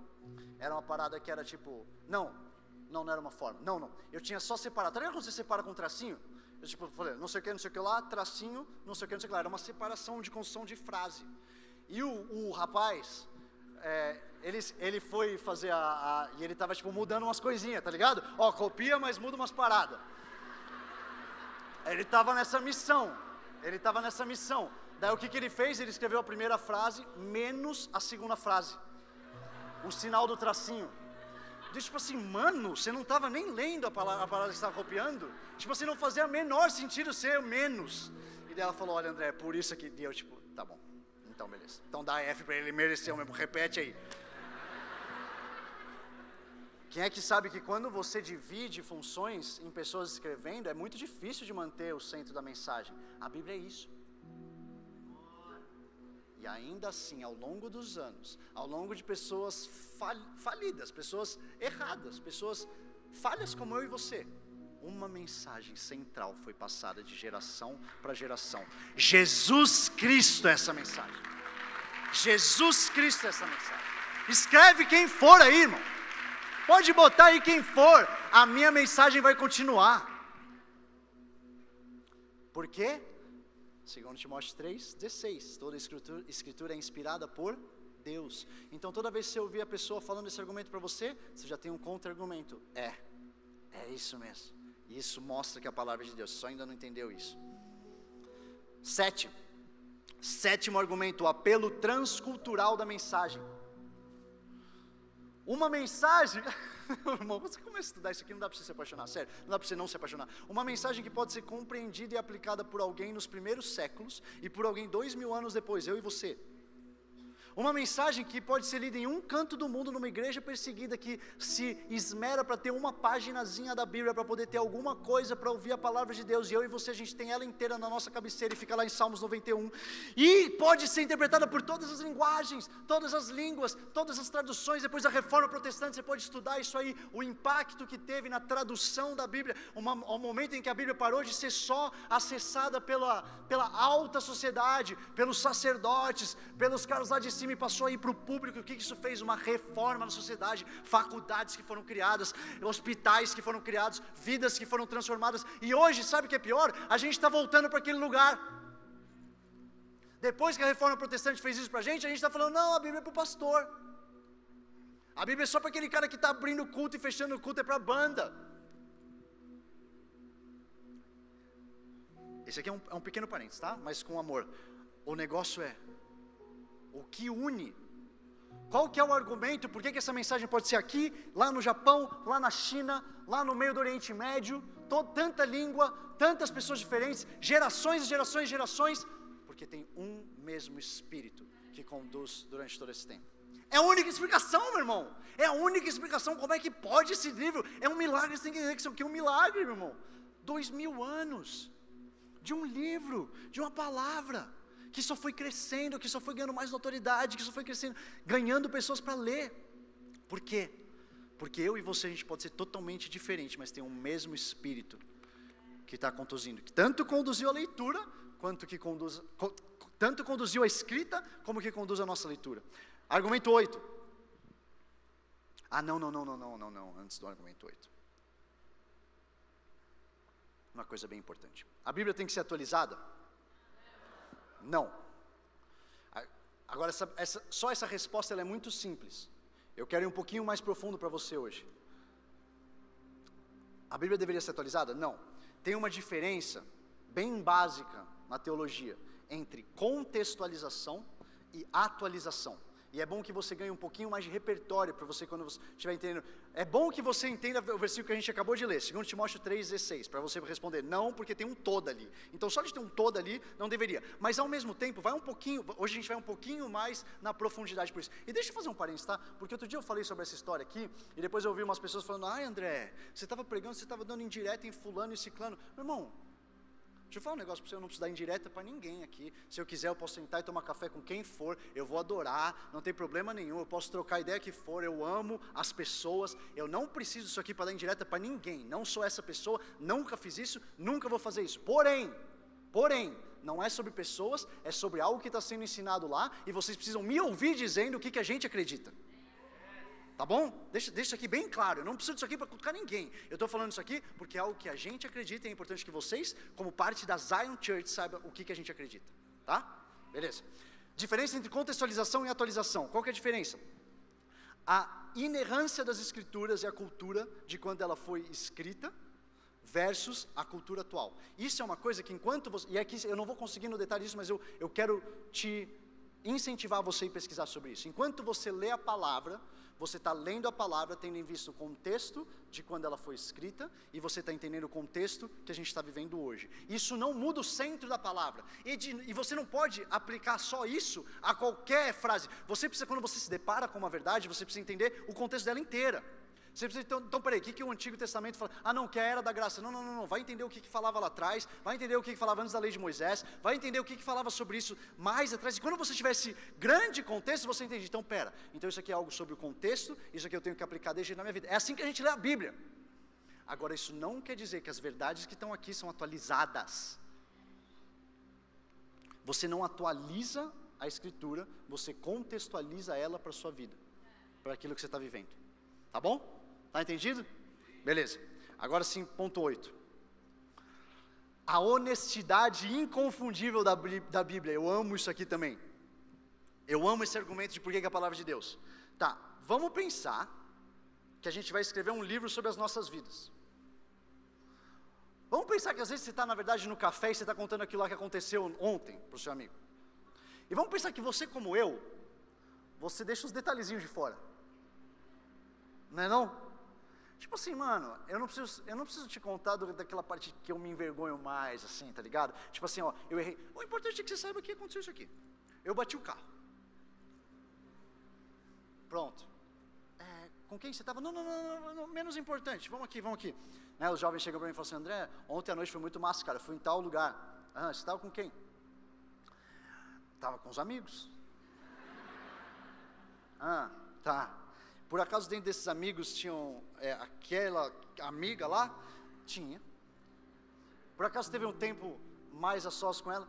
[SPEAKER 1] Era uma parada que era tipo, não, não, não era uma fórmula. Não, não. Eu tinha só separado. Tá ligado quando você separa com um tracinho? Eu tipo, falei, não sei o que, não sei o que lá, tracinho, não sei o que, não sei o que lá. Era uma separação de construção de frase. E o, o rapaz, é, ele, ele foi fazer a, a, E ele tava, tipo, mudando umas coisinhas, tá ligado? Ó, copia, mas muda umas paradas. Ele tava nessa missão. Ele tava nessa missão. Daí o que, que ele fez? Ele escreveu a primeira frase menos a segunda frase. O sinal do tracinho. Diz, tipo assim, mano, você não estava nem lendo a palavra, a palavra que estava copiando? Tipo assim, não fazia menor sentido ser menos. E daí ela falou, olha André, é por isso que deu, tipo, tá bom. Então, beleza. Então dá F para ele, mereceu mesmo. Repete aí. Quem é que sabe que quando você divide funções em pessoas escrevendo, é muito difícil de manter o centro da mensagem. A Bíblia é isso. E ainda assim, ao longo dos anos, ao longo de pessoas fal falidas, pessoas erradas, pessoas falhas como eu e você, uma mensagem central foi passada de geração para geração. Jesus Cristo é essa mensagem. Jesus Cristo é essa mensagem. Escreve quem for aí, irmão. Pode botar aí quem for, a minha mensagem vai continuar. Por quê? Segundo Timóteo 3, 16. Toda escritura, escritura é inspirada por Deus. Então toda vez que você ouvir a pessoa falando esse argumento para você, você já tem um contra-argumento. É, é isso mesmo. Isso mostra que a palavra de Deus. Você só ainda não entendeu isso. Sete. Sétimo argumento, o apelo transcultural da mensagem. Uma mensagem, <laughs> <laughs> irmão, você começa a estudar isso aqui, não dá para você se apaixonar, sério, não dá para você não se apaixonar. Uma mensagem que pode ser compreendida e aplicada por alguém nos primeiros séculos e por alguém dois mil anos depois, eu e você. Uma mensagem que pode ser lida em um canto do mundo, numa igreja perseguida que se esmera para ter uma paginazinha da Bíblia, para poder ter alguma coisa para ouvir a palavra de Deus, e eu e você, a gente tem ela inteira na nossa cabeceira e fica lá em Salmos 91. E pode ser interpretada por todas as linguagens, todas as línguas, todas as traduções. Depois da reforma protestante, você pode estudar isso aí, o impacto que teve na tradução da Bíblia, uma, o momento em que a Bíblia parou de ser só acessada pela, pela alta sociedade, pelos sacerdotes, pelos caras lá de cima e passou aí para o público. O que isso fez? Uma reforma na sociedade, faculdades que foram criadas, hospitais que foram criados, vidas que foram transformadas. E hoje, sabe o que é pior? A gente está voltando para aquele lugar. Depois que a reforma protestante fez isso para a gente, a gente está falando: não, a Bíblia é para o pastor. A Bíblia é só para aquele cara que está abrindo o culto e fechando o culto, é para a banda. Esse aqui é um, é um pequeno parênteses, tá? Mas com amor. O negócio é, o que une. Qual que é o argumento? Por que, que essa mensagem pode ser aqui, lá no Japão, lá na China, lá no meio do Oriente Médio, tanta língua, tantas pessoas diferentes, gerações e gerações e gerações, porque tem um mesmo Espírito que conduz durante todo esse tempo. É a única explicação, meu irmão. É a única explicação. Como é que pode esse livro? É um milagre. Você tem que dizer que é um milagre, meu irmão. Dois mil anos de um livro, de uma palavra que só foi crescendo, que só foi ganhando mais autoridade, que só foi crescendo, ganhando pessoas para ler. Por quê? Porque eu e você a gente pode ser totalmente diferente, mas tem o mesmo espírito que está conduzindo, que tanto conduziu a leitura, quanto que conduz, tanto conduziu a escrita, como que conduz a nossa leitura. Argumento 8. Ah, não, não, não, não, não, não, não, antes do argumento 8. Uma coisa bem importante. A Bíblia tem que ser atualizada? Não. Agora, essa, essa, só essa resposta é muito simples. Eu quero ir um pouquinho mais profundo para você hoje. A Bíblia deveria ser atualizada? Não. Tem uma diferença bem básica na teologia entre contextualização e atualização. E é bom que você ganhe um pouquinho mais de repertório para você quando você estiver entendendo. É bom que você entenda o versículo que a gente acabou de ler, 2 Timóteo 3,16, para você responder não, porque tem um todo ali. Então, só de ter um todo ali, não deveria. Mas ao mesmo tempo, vai um pouquinho, hoje a gente vai um pouquinho mais na profundidade por isso. E deixa eu fazer um parênteses, tá? Porque outro dia eu falei sobre essa história aqui, e depois eu ouvi umas pessoas falando, ai André, você estava pregando, você estava dando indireta em fulano e ciclano. Meu irmão, Deixa eu falar um negócio para você, eu não preciso dar indireta para ninguém aqui. Se eu quiser, eu posso sentar e tomar café com quem for, eu vou adorar, não tem problema nenhum, eu posso trocar a ideia que for, eu amo as pessoas, eu não preciso disso aqui para dar indireta para ninguém. Não sou essa pessoa, nunca fiz isso, nunca vou fazer isso. Porém, porém, não é sobre pessoas, é sobre algo que está sendo ensinado lá, e vocês precisam me ouvir dizendo o que, que a gente acredita. Tá bom? Deixa, deixa isso aqui bem claro. Eu não preciso disso aqui para cutucar ninguém. Eu estou falando isso aqui porque é algo que a gente acredita e é importante que vocês, como parte da Zion Church, saibam o que, que a gente acredita. Tá? Beleza. Diferença entre contextualização e atualização. Qual que é a diferença? A inerrância das escrituras e a cultura de quando ela foi escrita versus a cultura atual. Isso é uma coisa que enquanto você, e aqui eu não vou conseguir no detalhe isso, mas eu, eu quero te incentivar você a pesquisar sobre isso. Enquanto você lê a palavra, você está lendo a palavra, tendo em vista o contexto de quando ela foi escrita, e você está entendendo o contexto que a gente está vivendo hoje. Isso não muda o centro da palavra. E, de, e, você não pode aplicar só isso a qualquer frase. Você precisa, quando você se depara com uma verdade, você precisa entender o contexto dela inteira. Você precisa, então, então peraí, o que, que o Antigo Testamento fala? Ah, não, que a era da graça. Não, não, não, não. vai entender o que, que falava lá atrás, vai entender o que, que falava antes da lei de Moisés, vai entender o que, que falava sobre isso mais atrás. E quando você tiver esse grande contexto, você entende. Então, pera, então isso aqui é algo sobre o contexto, isso aqui eu tenho que aplicar desde na minha vida. É assim que a gente lê a Bíblia. Agora, isso não quer dizer que as verdades que estão aqui são atualizadas. Você não atualiza a Escritura, você contextualiza ela para a sua vida, para aquilo que você está vivendo. Tá bom? Está entendido? Beleza. Agora sim, ponto 8. A honestidade inconfundível da, da Bíblia. Eu amo isso aqui também. Eu amo esse argumento de por que é a palavra de Deus. Tá, vamos pensar que a gente vai escrever um livro sobre as nossas vidas. Vamos pensar que às vezes você está, na verdade, no café e você está contando aquilo lá que aconteceu ontem para o seu amigo. E vamos pensar que você, como eu, você deixa os detalhezinhos de fora. Não é não? Tipo assim, mano, eu não preciso, eu não preciso te contar daquela parte que eu me envergonho mais, assim, tá ligado? Tipo assim, ó, eu errei. O importante é que você saiba que aconteceu isso aqui. Eu bati o carro. Pronto. É, com quem você estava? Não, não, não, não, menos importante. Vamos aqui, vamos aqui. Né, os jovens chegam para mim e falam assim, André, ontem à noite foi muito massa, cara. Fui em tal lugar. Ah, você estava com quem? Estava com os amigos. Ah, tá. Por acaso dentro desses amigos tinham é, aquela amiga lá? Tinha. Por acaso teve um tempo mais a sós com ela?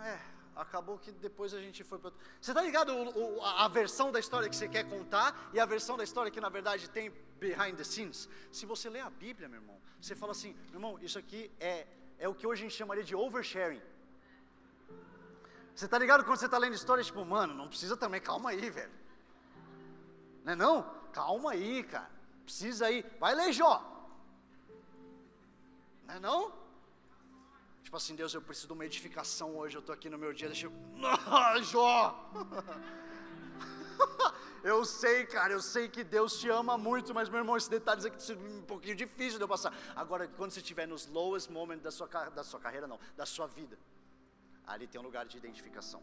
[SPEAKER 1] É, acabou que depois a gente foi para. Você está ligado o, o, a versão da história que você quer contar e a versão da história que na verdade tem behind the scenes? Se você lê a Bíblia, meu irmão, você fala assim, meu irmão, isso aqui é, é o que hoje a gente chamaria de oversharing. Você está ligado quando você está lendo história, tipo, mano, não precisa também, calma aí, velho. Não é não? Calma aí, cara. Precisa ir. Vai ler Jó. Não é não? Tipo assim, Deus, eu preciso de uma edificação hoje. Eu estou aqui no meu dia. Deixa eu. Ah, <laughs> Jó! <laughs> eu sei, cara, eu sei que Deus te ama muito, mas meu irmão, esses detalhes aqui é um pouquinho difícil de eu passar. Agora, quando você estiver nos lowest moments da sua, da sua carreira, não, da sua vida, ali tem um lugar de identificação.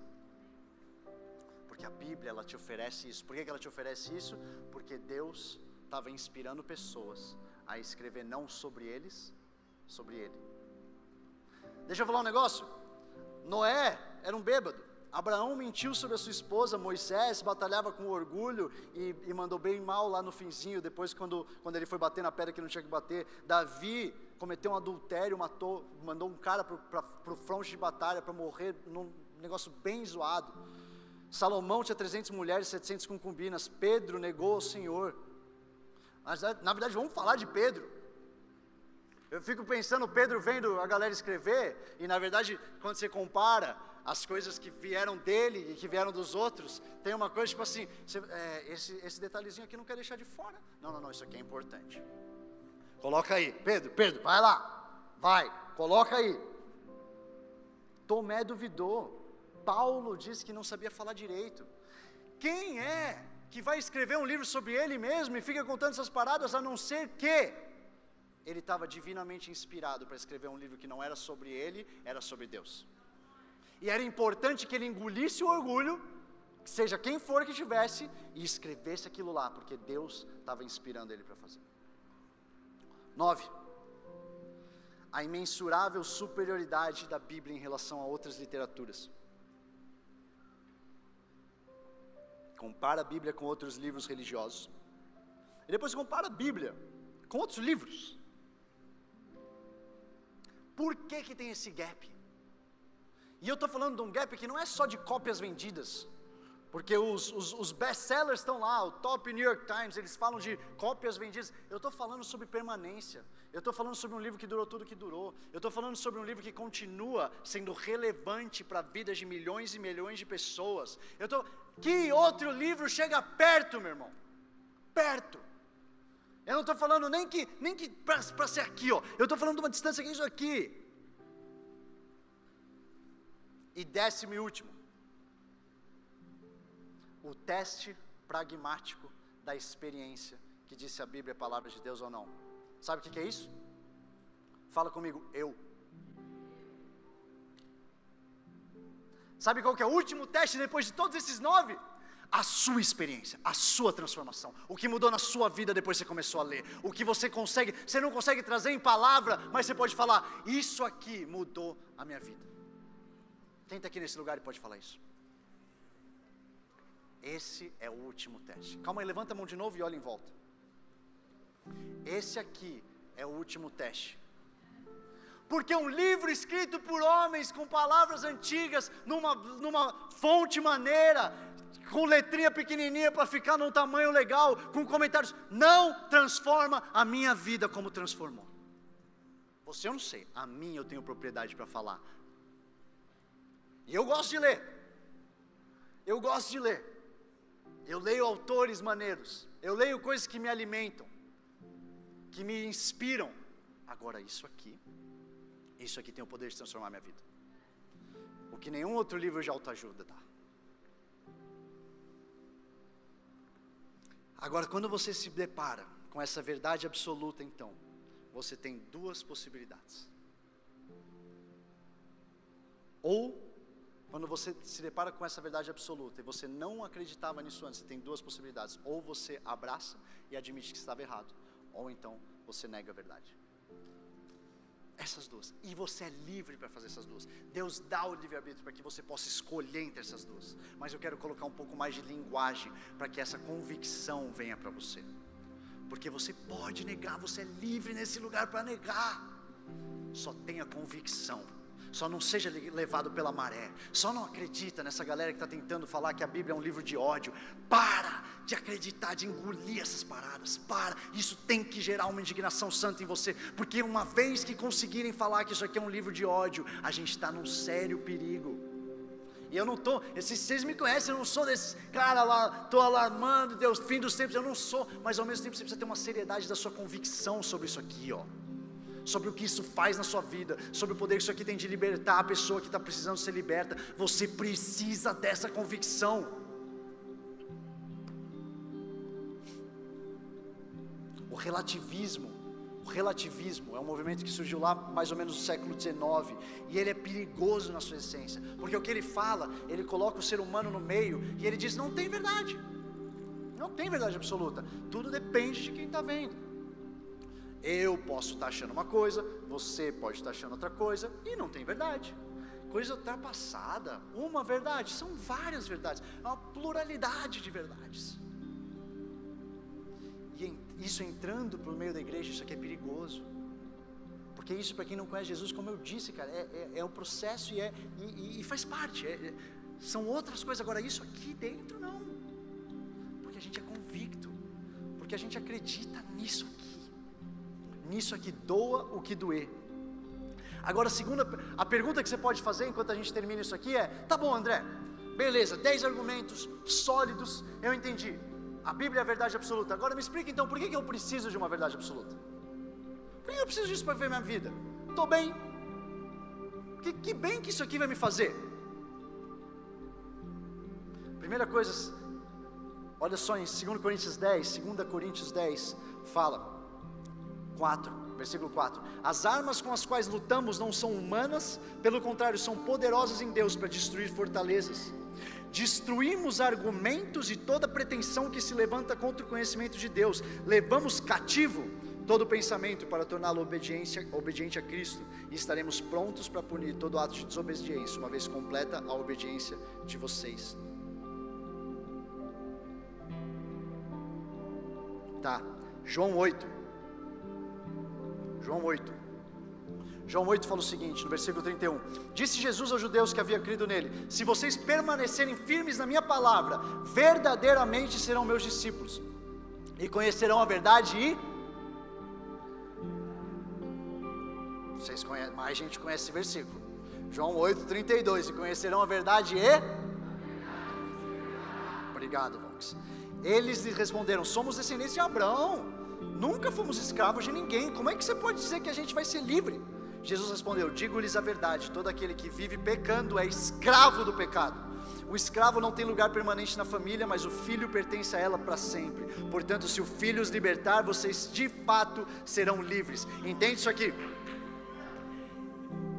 [SPEAKER 1] Porque a Bíblia ela te oferece isso. Por que ela te oferece isso? Porque Deus estava inspirando pessoas a escrever não sobre eles, sobre Ele. Deixa eu falar um negócio. Noé era um bêbado. Abraão mentiu sobre a sua esposa, Moisés batalhava com orgulho e, e, mandou bem mal lá no finzinho, depois quando, quando ele foi bater na pedra que não tinha que bater. Davi cometeu um adultério, matou, mandou um cara para o fronte de batalha para morrer num negócio bem zoado. Salomão tinha 300 mulheres, 700 concubinas. Pedro negou o Senhor. Mas na verdade, vamos falar de Pedro. Eu fico pensando, Pedro vendo a galera escrever, e na verdade, quando você compara as coisas que vieram dele e que vieram dos outros, tem uma coisa tipo assim: você, é, esse, esse detalhezinho aqui não quer deixar de fora. Não, não, não, isso aqui é importante. Coloca aí, Pedro, Pedro, vai lá, vai, coloca aí. Tomé duvidou. Paulo disse que não sabia falar direito. Quem é que vai escrever um livro sobre ele mesmo e fica contando essas paradas a não ser que ele estava divinamente inspirado para escrever um livro que não era sobre ele, era sobre Deus. E era importante que ele engolisse o orgulho, seja quem for que tivesse, e escrevesse aquilo lá, porque Deus estava inspirando ele para fazer. 9. a imensurável superioridade da Bíblia em relação a outras literaturas. Compara a Bíblia com outros livros religiosos. E depois compara a Bíblia com outros livros. Por que, que tem esse gap? E eu estou falando de um gap que não é só de cópias vendidas, porque os, os, os best-sellers estão lá, o top New York Times, eles falam de cópias vendidas. Eu estou falando sobre permanência. Eu estou falando sobre um livro que durou tudo que durou. Eu estou falando sobre um livro que continua sendo relevante para a vida de milhões e milhões de pessoas. Eu tô, que outro livro chega perto, meu irmão? Perto. Eu não estou falando nem que, nem que para ser aqui, ó. Eu estou falando de uma distância que é isso aqui. E décimo e último, o teste pragmático da experiência que disse a Bíblia, a palavra de Deus ou não. Sabe o que, é isso? Fala comigo, eu. Sabe qual que é o último teste depois de todos esses nove? a sua experiência, a sua transformação, o que mudou na sua vida depois que você começou a ler, o que você consegue, você não consegue trazer em palavra, mas você pode falar: Isso aqui mudou a minha vida. Quem está aqui nesse lugar e pode falar isso? Esse é o último teste. Calma aí, levanta a mão de novo e olha em volta. Esse aqui é o último teste. Porque um livro escrito por homens com palavras antigas, numa, numa fonte maneira, com letrinha pequenininha para ficar num tamanho legal, com comentários, não transforma a minha vida como transformou. Você eu não sei, a mim eu tenho propriedade para falar. E eu gosto de ler. Eu gosto de ler. Eu leio autores maneiros. Eu leio coisas que me alimentam, que me inspiram. Agora, isso aqui, isso aqui tem o poder de transformar minha vida. O que nenhum outro livro de autoajuda dá. Agora, quando você se depara com essa verdade absoluta, então, você tem duas possibilidades. Ou quando você se depara com essa verdade absoluta e você não acreditava nisso antes, você tem duas possibilidades: ou você abraça e admite que estava errado, ou então você nega a verdade. Essas duas. E você é livre para fazer essas duas. Deus dá o livre-arbítrio para que você possa escolher entre essas duas. Mas eu quero colocar um pouco mais de linguagem para que essa convicção venha para você. Porque você pode negar, você é livre nesse lugar para negar. Só tenha convicção só não seja levado pela maré, só não acredita nessa galera que está tentando falar que a Bíblia é um livro de ódio. Para de acreditar, de engolir essas paradas, para. Isso tem que gerar uma indignação santa em você, porque uma vez que conseguirem falar que isso aqui é um livro de ódio, a gente está num sério perigo. E eu não estou, vocês me conhecem, eu não sou desse cara lá, estou alarmando, Deus, fim dos tempos, eu não sou, mas ao mesmo tempo você precisa ter uma seriedade da sua convicção sobre isso aqui, ó sobre o que isso faz na sua vida, sobre o poder que isso aqui tem de libertar a pessoa que está precisando ser liberta. Você precisa dessa convicção. O relativismo, o relativismo é um movimento que surgiu lá mais ou menos no século XIX e ele é perigoso na sua essência, porque o que ele fala, ele coloca o ser humano no meio e ele diz: não tem verdade, não tem verdade absoluta, tudo depende de quem está vendo. Eu posso estar achando uma coisa, você pode estar achando outra coisa, e não tem verdade. Coisa ultrapassada, uma verdade, são várias verdades, é uma pluralidade de verdades. E isso entrando por meio da igreja, isso aqui é perigoso. Porque isso, para quem não conhece Jesus, como eu disse, cara, é, é, é um processo e, é, e, e faz parte. É, é, são outras coisas. Agora, isso aqui dentro, não. Porque a gente é convicto. Porque a gente acredita nisso aqui nisso aqui, doa o que doer. Agora, a segunda, a pergunta que você pode fazer enquanto a gente termina isso aqui é: tá bom, André, beleza, 10 argumentos sólidos, eu entendi. A Bíblia é a verdade absoluta. Agora me explica então, por que, que eu preciso de uma verdade absoluta? Por que eu preciso disso para viver minha vida? Estou bem. Que, que bem que isso aqui vai me fazer? Primeira coisa, olha só em 2 Coríntios 10, 2 Coríntios 10, fala 4, versículo 4. As armas com as quais lutamos não são humanas, pelo contrário, são poderosas em Deus para destruir fortalezas. Destruímos argumentos e toda pretensão que se levanta contra o conhecimento de Deus. Levamos cativo todo pensamento para torná-lo obediente a Cristo, e estaremos prontos para punir todo ato de desobediência, uma vez completa a obediência de vocês. Tá, João 8. João 8. João 8 fala o seguinte, no versículo 31: Disse Jesus aos judeus que havia crido nele: Se vocês permanecerem firmes na minha palavra, verdadeiramente serão meus discípulos, e conhecerão a verdade e. Vocês conhecem, mais gente conhece esse versículo. João 8, 32: E conhecerão a verdade e. Obrigado, Vox. Eles lhe responderam: Somos descendentes de Abraão, nunca fomos escravos de ninguém. Como é que você pode dizer que a gente vai ser livre? Jesus respondeu: Digo-lhes a verdade: todo aquele que vive pecando é escravo do pecado. O escravo não tem lugar permanente na família, mas o filho pertence a ela para sempre. Portanto, se o filho os libertar, vocês de fato serão livres. Entende isso aqui?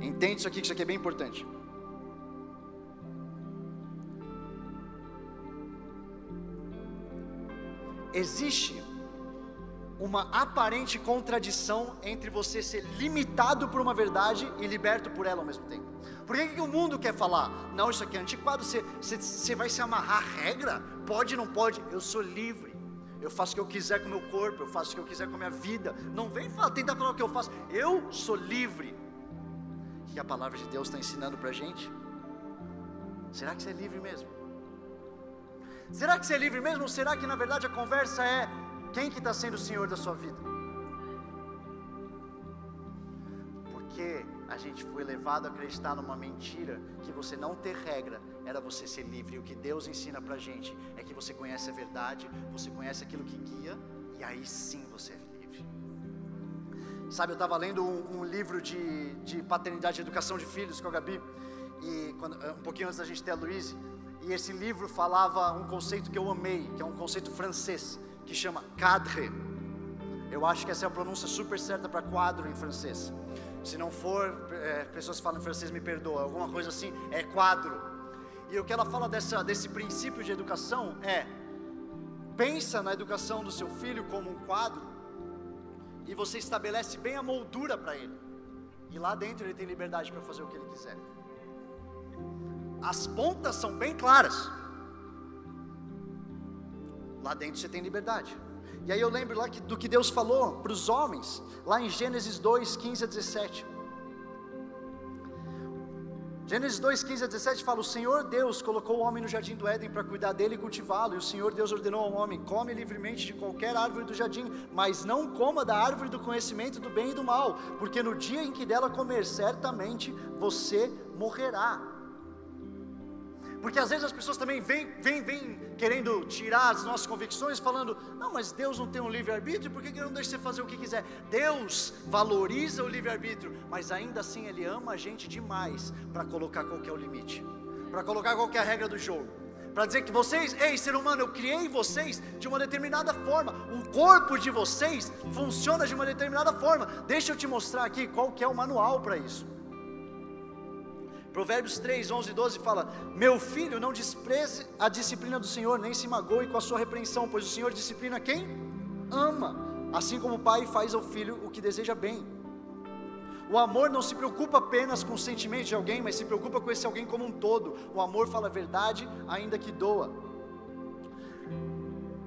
[SPEAKER 1] Entende isso aqui, que isso aqui é bem importante. Existe uma aparente contradição entre você ser limitado por uma verdade e liberto por ela ao mesmo tempo. Por que, que o mundo quer falar? Não, isso aqui é antiquado, você, você, você vai se amarrar a regra? Pode, não pode? Eu sou livre. Eu faço o que eu quiser com o meu corpo, eu faço o que eu quiser com a minha vida. Não vem falar, tentar falar o que eu faço. Eu sou livre. Que a palavra de Deus está ensinando para a gente. Será que você é livre mesmo? Será que você é livre mesmo? Ou será que na verdade a conversa é quem que está sendo o Senhor da sua vida? Porque a gente foi levado a acreditar numa mentira que você não ter regra era você ser livre. E o que Deus ensina para gente é que você conhece a verdade, você conhece aquilo que guia, e aí sim você é livre. Sabe, eu estava lendo um, um, livro de, de paternidade e educação de filhos com a Gabi, e quando, um pouquinho antes da gente ter a Luíse, e esse livro falava um conceito que eu amei, que é um conceito francês, que chama cadre. Eu acho que essa é a pronúncia super certa para quadro em francês. Se não for, é, pessoas que falam francês me perdoam, alguma coisa assim, é quadro. E o que ela fala dessa, desse princípio de educação é: pensa na educação do seu filho como um quadro, e você estabelece bem a moldura para ele, e lá dentro ele tem liberdade para fazer o que ele quiser. As pontas são bem claras. Lá dentro você tem liberdade. E aí eu lembro lá que, do que Deus falou para os homens, lá em Gênesis 2, 15 a 17. Gênesis 2, 15 a 17 fala: O Senhor Deus colocou o homem no jardim do Éden para cuidar dele e cultivá-lo. E o Senhor Deus ordenou ao homem: Come livremente de qualquer árvore do jardim, mas não coma da árvore do conhecimento do bem e do mal, porque no dia em que dela comer, certamente você morrerá. Porque às vezes as pessoas também vêm, vêm, vêm querendo tirar as nossas convicções, falando: não, mas Deus não tem um livre-arbítrio, por que Ele não deixa você fazer o que quiser? Deus valoriza o livre-arbítrio, mas ainda assim Ele ama a gente demais para colocar qual é limite, para colocar qual é regra do jogo. Para dizer que vocês, ei ser humano, eu criei vocês de uma determinada forma, o corpo de vocês funciona de uma determinada forma. Deixa eu te mostrar aqui qual que é o manual para isso. Provérbios 3, 11 e 12 fala: Meu filho, não despreze a disciplina do Senhor, nem se magoe com a sua repreensão, pois o Senhor disciplina quem? Ama, assim como o pai faz ao filho o que deseja bem. O amor não se preocupa apenas com o sentimento de alguém, mas se preocupa com esse alguém como um todo. O amor fala a verdade, ainda que doa.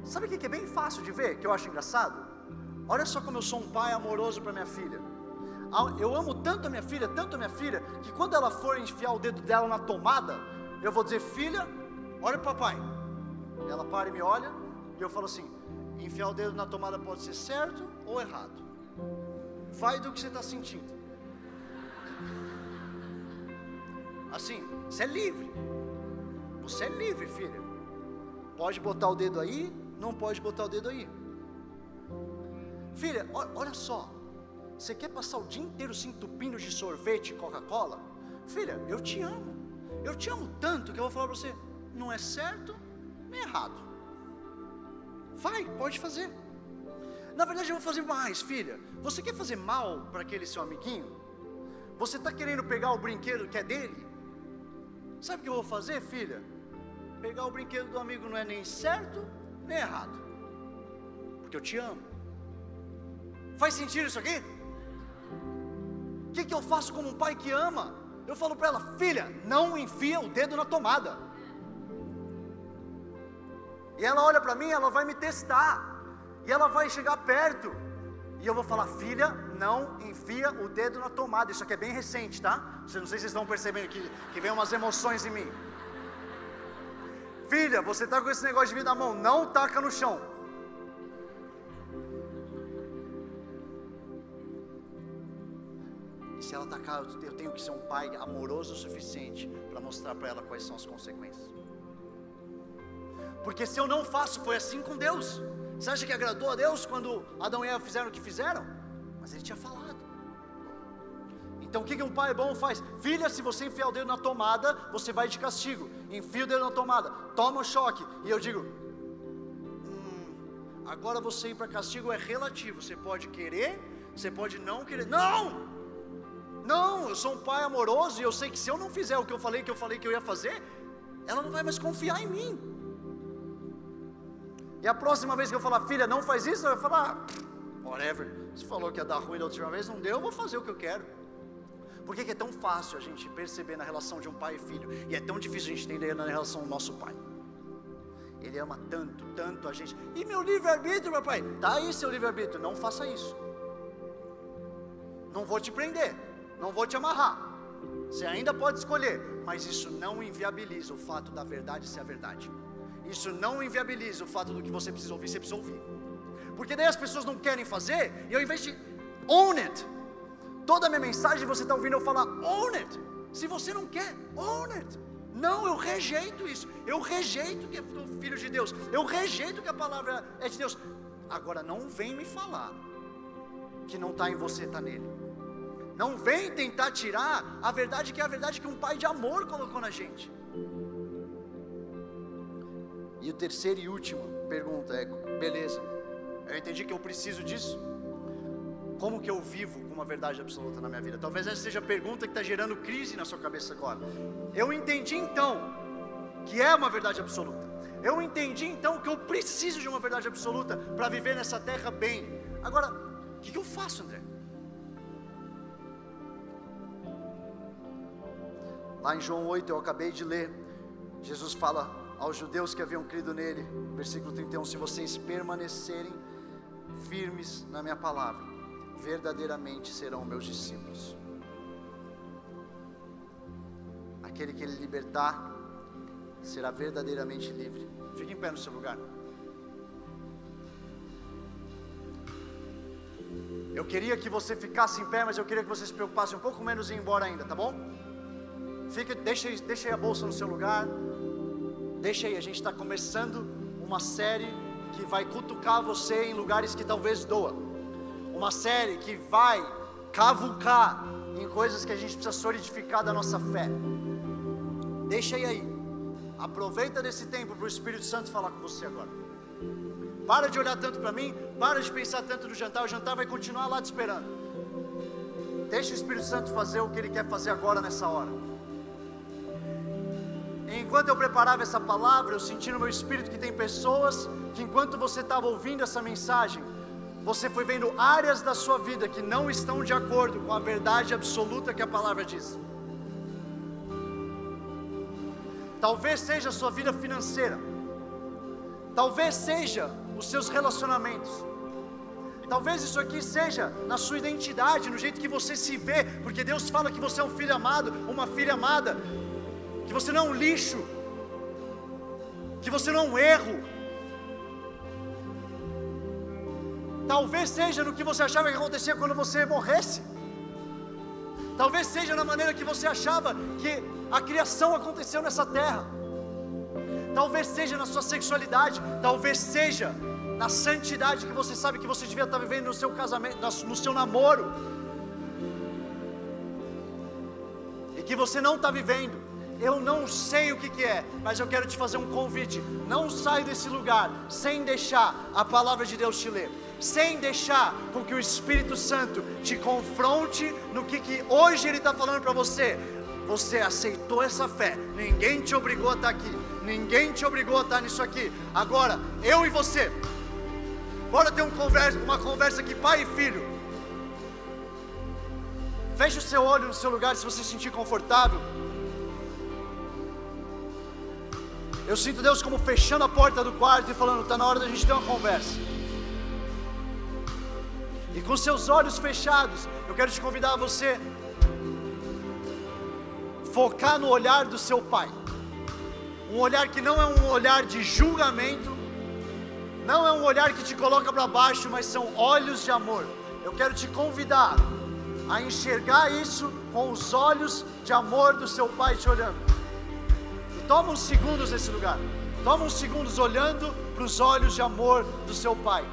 [SPEAKER 1] Sabe o que é bem fácil de ver, que eu acho engraçado? Olha só como eu sou um pai amoroso para minha filha. Eu amo tanto a minha filha, tanto a minha filha, que quando ela for enfiar o dedo dela na tomada, eu vou dizer: Filha, olha para papai. Ela para e me olha, e eu falo assim: Enfiar o dedo na tomada pode ser certo ou errado. Vai do que você está sentindo. Assim, você é livre. Você é livre, filha. Pode botar o dedo aí, não pode botar o dedo aí. Filha, olha só, você quer passar o dia inteiro se entupindo de sorvete e Coca-Cola? Filha, eu te amo. Eu te amo tanto que eu vou falar para você: não é certo nem errado. Vai, pode fazer. Na verdade, eu vou fazer mais, filha. Você quer fazer mal para aquele seu amiguinho? Você está querendo pegar o brinquedo que é dele? Sabe o que eu vou fazer, filha? Pegar o brinquedo do amigo não é nem certo nem errado, porque eu te amo. Faz sentido isso aqui? O que, que eu faço como um pai que ama? Eu falo para ela, filha, não enfia o dedo na tomada. E ela olha para mim, ela vai me testar. E ela vai chegar perto. E eu vou falar, filha, não enfia o dedo na tomada. Isso aqui é bem recente, tá? Não sei se vocês estão percebendo que, que vem umas emoções em mim. Filha, você está com esse negócio de vida na mão, não taca no chão. E se ela tacar, eu tenho que ser um pai amoroso o suficiente para mostrar para ela quais são as consequências. Porque se eu não faço, foi assim com Deus. Você acha que agradou a Deus quando Adão e Eva fizeram o que fizeram? Mas ele tinha falado. Então o que, que um pai bom faz? Filha, se você enfiar o dedo na tomada, você vai de castigo. Enfia o dedo na tomada, toma o choque. E eu digo: hum, agora você ir para castigo é relativo. Você pode querer, você pode não querer. Não! Não, eu sou um pai amoroso e eu sei que se eu não fizer o que eu falei que eu falei que eu ia fazer, ela não vai mais confiar em mim. E a próxima vez que eu falar, filha, não faz isso, ela vai falar, ah, whatever. Você falou que ia dar ruim da última vez, não deu, eu vou fazer o que eu quero. Por que, que é tão fácil a gente perceber na relação de um pai e filho? E é tão difícil a gente entender na relação do nosso pai. Ele ama tanto, tanto a gente. E meu livre-arbítrio, meu pai? Tá aí seu livre-arbítrio, não faça isso. Não vou te prender, não vou te amarrar. Você ainda pode escolher, mas isso não inviabiliza o fato da verdade ser a verdade. Isso não inviabiliza o fato do que você precisa ouvir, você precisa ouvir. Porque daí as pessoas não querem fazer, e ao invés de own it, toda a minha mensagem você está ouvindo eu falar own it. Se você não quer, own it. Não, eu rejeito isso. Eu rejeito que é do filho de Deus. Eu rejeito que a palavra é de Deus. Agora não vem me falar que não está em você, está nele. Não vem tentar tirar a verdade que é a verdade que um pai de amor colocou na gente. E o terceiro e último pergunta é: beleza, eu entendi que eu preciso disso. Como que eu vivo com uma verdade absoluta na minha vida? Talvez essa seja a pergunta que está gerando crise na sua cabeça agora. Eu entendi então que é uma verdade absoluta. Eu entendi então que eu preciso de uma verdade absoluta para viver nessa terra bem. Agora, o que, que eu faço, André? Lá em João 8, eu acabei de ler, Jesus fala: aos judeus que haviam crido nele, versículo 31, se vocês permanecerem firmes na minha palavra, verdadeiramente serão meus discípulos. Aquele que ele libertar será verdadeiramente livre. Fique em pé no seu lugar. Eu queria que você ficasse em pé, mas eu queria que você se preocupasse um pouco menos em ir embora ainda, tá bom? Fique, deixe, deixe aí a bolsa no seu lugar. Deixa aí, a gente está começando uma série que vai cutucar você em lugares que talvez doa. Uma série que vai cavucar em coisas que a gente precisa solidificar da nossa fé. Deixa aí. Aproveita desse tempo para o Espírito Santo falar com você agora. Para de olhar tanto para mim, para de pensar tanto no jantar, o jantar vai continuar lá te esperando. Deixa o Espírito Santo fazer o que ele quer fazer agora nessa hora. Enquanto eu preparava essa palavra, eu senti no meu espírito que tem pessoas que, enquanto você estava ouvindo essa mensagem, você foi vendo áreas da sua vida que não estão de acordo com a verdade absoluta que a palavra diz. Talvez seja a sua vida financeira, talvez seja os seus relacionamentos, talvez isso aqui seja na sua identidade, no jeito que você se vê, porque Deus fala que você é um filho amado, uma filha amada, que você não é um lixo, que você não é um erro. Talvez seja no que você achava que acontecia quando você morresse. Talvez seja na maneira que você achava que a criação aconteceu nessa terra. Talvez seja na sua sexualidade, talvez seja na santidade que você sabe que você devia estar vivendo no seu casamento, no seu namoro. E que você não está vivendo. Eu não sei o que, que é, mas eu quero te fazer um convite. Não sai desse lugar sem deixar a palavra de Deus te ler, sem deixar com que o Espírito Santo te confronte no que, que hoje Ele está falando para você. Você aceitou essa fé, ninguém te obrigou a estar tá aqui, ninguém te obrigou a estar tá nisso aqui. Agora, eu e você, Bora ter um conversa, uma conversa aqui, pai e filho. Feche o seu olho no seu lugar se você se sentir confortável. Eu sinto Deus como fechando a porta do quarto e falando: está na hora da gente ter uma conversa. E com seus olhos fechados, eu quero te convidar a você focar no olhar do seu pai. Um olhar que não é um olhar de julgamento, não é um olhar que te coloca para baixo, mas são olhos de amor. Eu quero te convidar a enxergar isso com os olhos de amor do seu pai te olhando. Toma uns segundos nesse lugar. Toma uns segundos olhando para os olhos de amor do seu pai.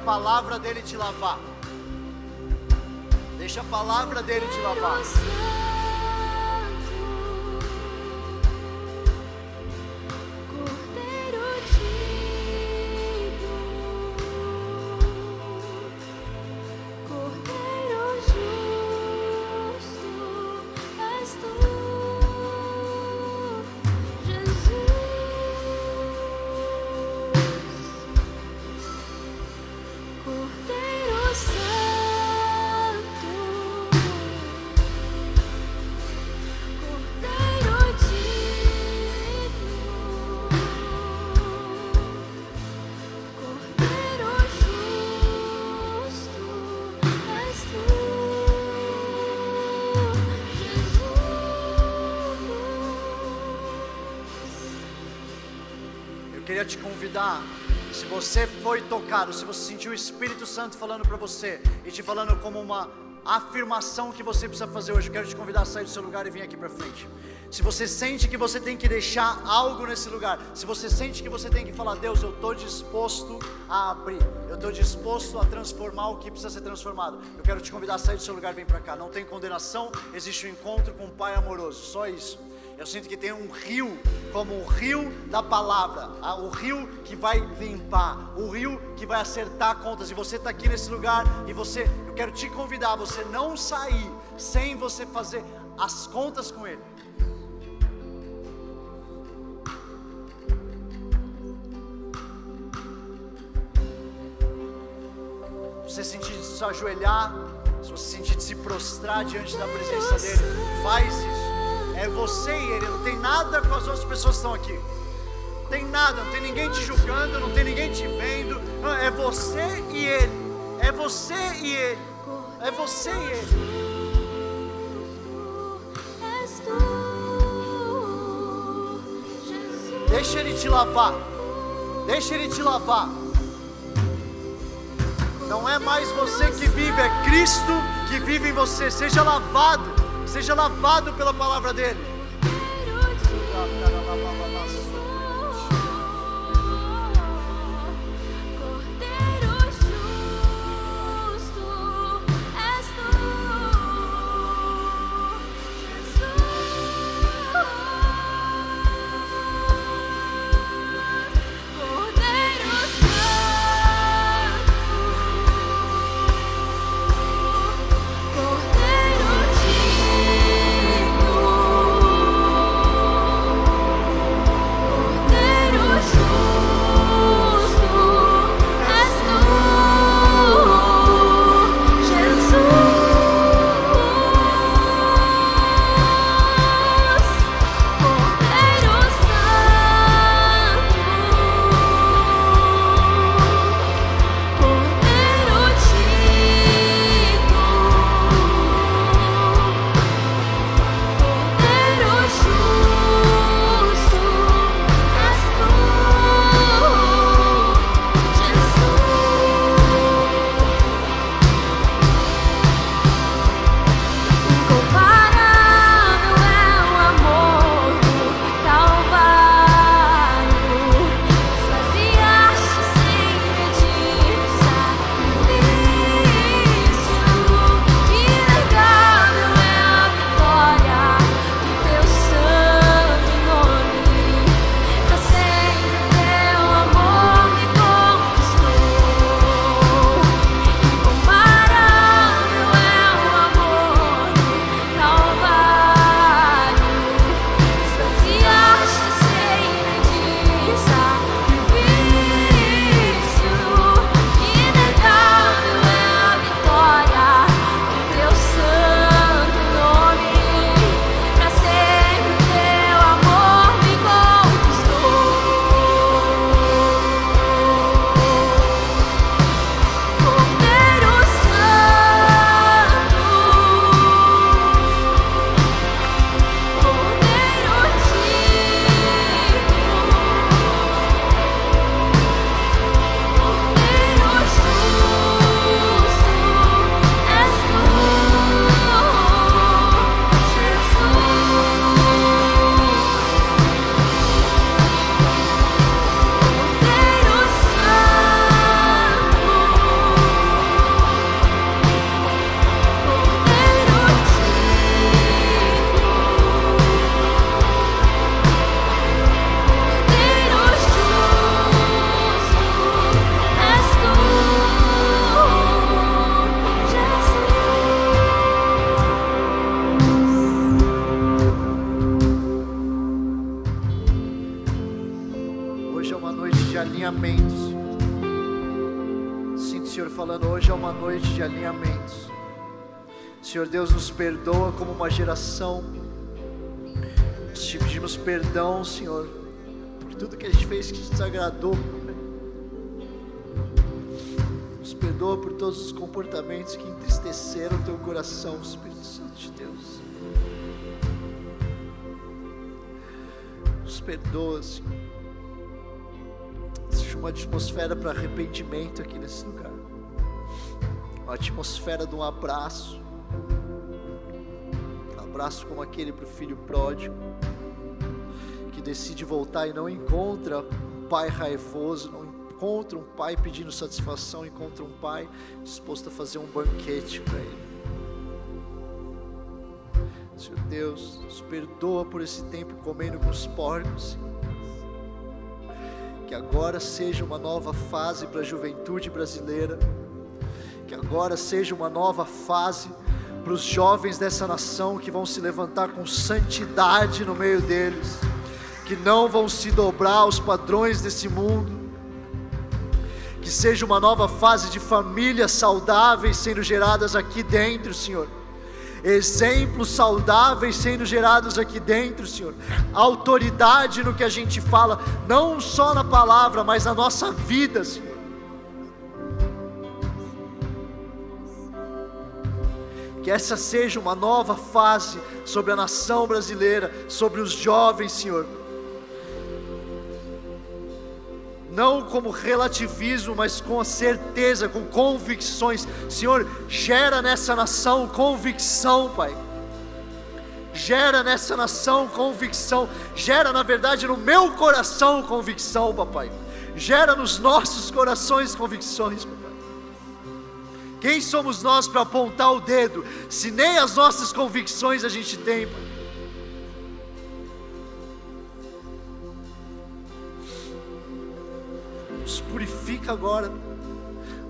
[SPEAKER 1] Palavra dele te lavar. Deixa a palavra dele te lavar. Queria te convidar, se você foi tocado, se você sentiu o Espírito Santo falando para você e te falando como uma afirmação que você precisa fazer hoje, eu quero te convidar a sair do seu lugar e vir aqui para frente. Se você sente que você tem que deixar algo nesse lugar, se você sente que você tem que falar, Deus, eu estou disposto a abrir, eu estou disposto a transformar o que precisa ser transformado, eu quero te convidar a sair do seu lugar e vir para cá. Não tem condenação, existe um encontro com o Pai amoroso, só isso. Eu sinto que tem um rio, como o rio da palavra, o rio que vai limpar, o rio que vai acertar contas. E você está aqui nesse lugar e você, eu quero te convidar você não sair sem você fazer as contas com Ele. você sentir de se ajoelhar, se você sentir de se prostrar diante da presença dele, faz isso. É você e ele, não tem nada com as outras pessoas que estão aqui. Não tem nada, não tem ninguém te julgando, não tem ninguém te vendo. Não, é você e ele. É você e ele. É você e ele. Deixa ele te lavar. Deixa ele te lavar. Não é mais você que vive, é Cristo que vive em você. Seja lavado. Seja lavado pela palavra dele. Deus, nos perdoa como uma geração. Te pedimos perdão, Senhor, por tudo que a gente fez que te desagradou. Nos perdoa por todos os comportamentos que entristeceram o teu coração, Espírito Santo de Deus. Nos perdoa, Senhor. Existe uma atmosfera para arrependimento aqui nesse lugar. Uma atmosfera de um abraço. Abraço como aquele para o filho pródigo. Que decide voltar e não encontra um pai raivoso, não encontra um pai pedindo satisfação, encontra um pai disposto a fazer um banquete para ele. Senhor Deus, nos perdoa por esse tempo comendo com os porcos. Que agora seja uma nova fase para a juventude brasileira. Que agora seja uma nova fase para os jovens dessa nação que vão se levantar com santidade no meio deles, que não vão se dobrar aos padrões desse mundo. Que seja uma nova fase de famílias saudáveis sendo geradas aqui dentro, Senhor exemplos saudáveis sendo gerados aqui dentro, Senhor. Autoridade no que a gente fala, não só na palavra, mas na nossa vida, Senhor. Que essa seja uma nova fase sobre a nação brasileira, sobre os jovens, Senhor não como relativismo, mas com a certeza, com convicções. Senhor, gera nessa nação convicção, Pai. Gera nessa nação convicção, gera na verdade no meu coração convicção, papai. Gera nos nossos corações convicções, papai. Quem somos nós para apontar o dedo, se nem as nossas convicções a gente tem, pai? nos purifica agora.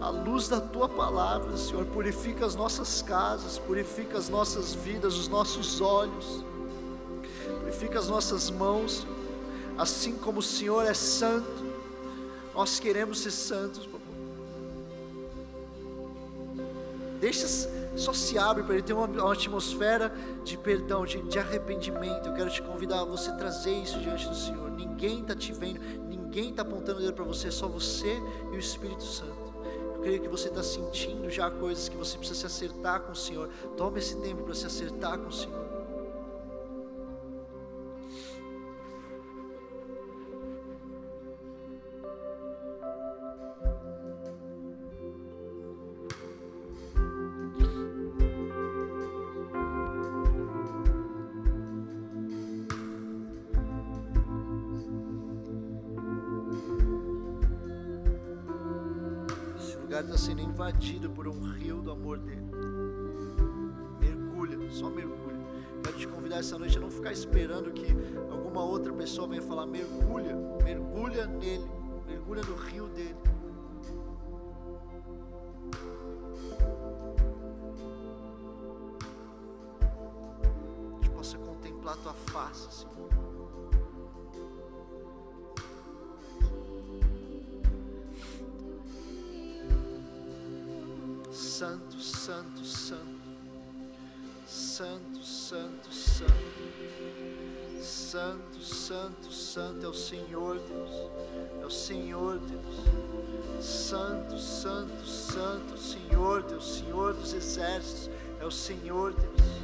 [SPEAKER 1] A luz da tua palavra, Senhor, purifica as nossas casas, purifica as nossas vidas, os nossos olhos, purifica as nossas mãos, assim como o Senhor é santo, nós queremos ser santos, Deixa, só se abre para ele ter uma, uma atmosfera de perdão, de, de arrependimento. Eu quero te convidar a você trazer isso diante do Senhor. Ninguém está te vendo, Ninguém está apontando o dedo para você, é só você e o Espírito Santo. Eu creio que você está sentindo já coisas que você precisa se acertar com o Senhor. Tome esse tempo para se acertar com o Senhor. Sendo invadido por um rio do amor dele. Mergulha, só mergulha. Quero te convidar essa noite a não ficar esperando que alguma outra pessoa venha falar. Mergulha, mergulha nele, mergulha no rio dele. Que possa contemplar tua face, Senhor. Santo, santo, santo. Santo, santo, santo. Santo, santo, santo é o Senhor Deus. É o Senhor Deus. Santo, santo, santo, Senhor Deus, Senhor dos exércitos, é o Senhor Deus.